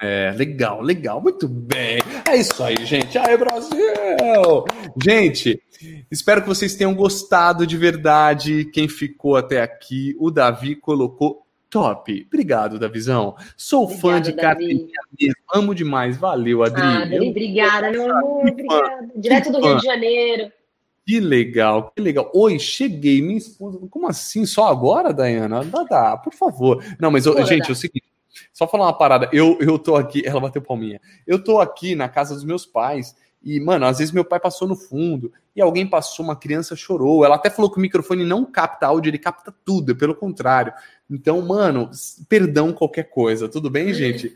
É, legal, legal, muito bem. É isso aí, gente. Aí, Brasil! Gente, espero que vocês tenham gostado de verdade. Quem ficou até aqui, o Davi colocou top. Obrigado, Davizão. Sou Obrigada, fã de carteirinha mesmo. Amo demais. Valeu, Adri. Ah, Eu... Obrigada, meu amor. Obrigada. Direto do Rio de Janeiro. Que legal, que legal. Oi, cheguei, minha esposa. Como assim? Só agora, Dayana? Dá, dá, por favor. Não, mas, Pô, gente, dá. é o seguinte. Só falar uma parada, eu, eu tô aqui, ela bateu palminha. Eu tô aqui na casa dos meus pais e, mano, às vezes meu pai passou no fundo e alguém passou, uma criança chorou. Ela até falou que o microfone não capta áudio, ele capta tudo, é pelo contrário. Então, mano, perdão qualquer coisa, tudo bem, gente?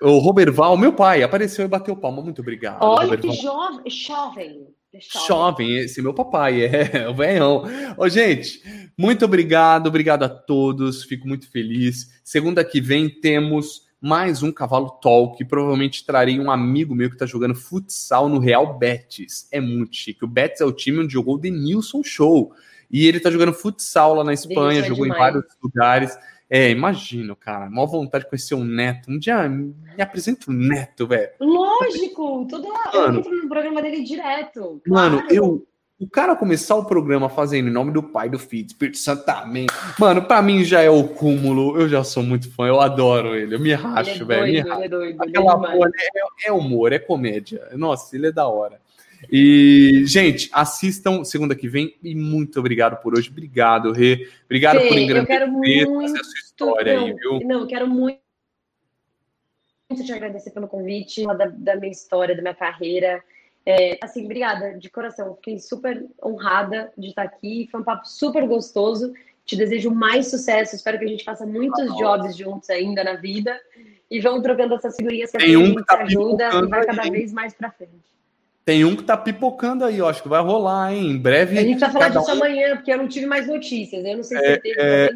O Roberval, meu pai, apareceu e bateu palma. Muito obrigado. Olha que jovem, jovem. Jovem, esse é meu papai, é, o velhão. Ô, gente, muito obrigado, obrigado a todos, fico muito feliz. Segunda que vem temos mais um Cavalo Talk. Provavelmente trarei um amigo meu que está jogando futsal no Real Betis. É muito chique. O Betis é o time onde jogou o Denilson Show. E ele está jogando futsal lá na Espanha, jogou em vários lugares. É, imagino, cara. Mó vontade de conhecer um neto. Um dia me apresenta um neto, velho. Lógico, todo eu entro no programa dele direto. Claro. Mano, eu. O cara começar o programa fazendo em nome do Pai, do Filho, do Espírito Santo, amém. Mano, pra mim já é o cúmulo. Eu já sou muito fã, eu adoro ele. Eu me racho, velho. Ele, é doido, ele é doido. Aquela porra é, é humor, é comédia. Nossa, ele é da hora. E, gente, assistam segunda que vem e muito obrigado por hoje. Obrigado, Rê. Obrigado Fê, por engrandecer essa sua história não, aí, viu? Não, eu quero muito te agradecer pelo convite, da, da minha história, da minha carreira. É, assim, obrigada, de coração. Fiquei super honrada de estar aqui. Foi um papo super gostoso. Te desejo mais sucesso. Espero que a gente faça muitos jobs juntos ainda na vida. E vamos trocando essas figurinhas que a gente tá ajuda e vai cada vez mais para frente. Tem um que tá pipocando aí, eu acho que vai rolar, hein? Em breve. A gente vai falar disso um... amanhã, porque eu não tive mais notícias. Eu não sei se é, teve, é,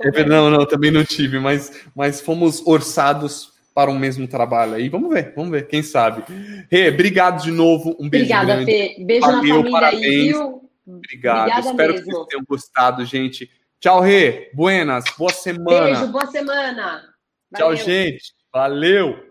é, Não, não, também não tive, mas, mas fomos orçados para o mesmo trabalho aí. Vamos ver, vamos ver, quem sabe. Rê, obrigado de novo. Um beijo Obrigada, grande. Fê. Beijo Valeu, na família parabéns. aí, viu? Obrigado. Obrigada Espero mesmo. que vocês tenham gostado, gente. Tchau, Rê. Buenas. Boa semana. Beijo, boa semana. Valeu. Tchau, gente. Valeu.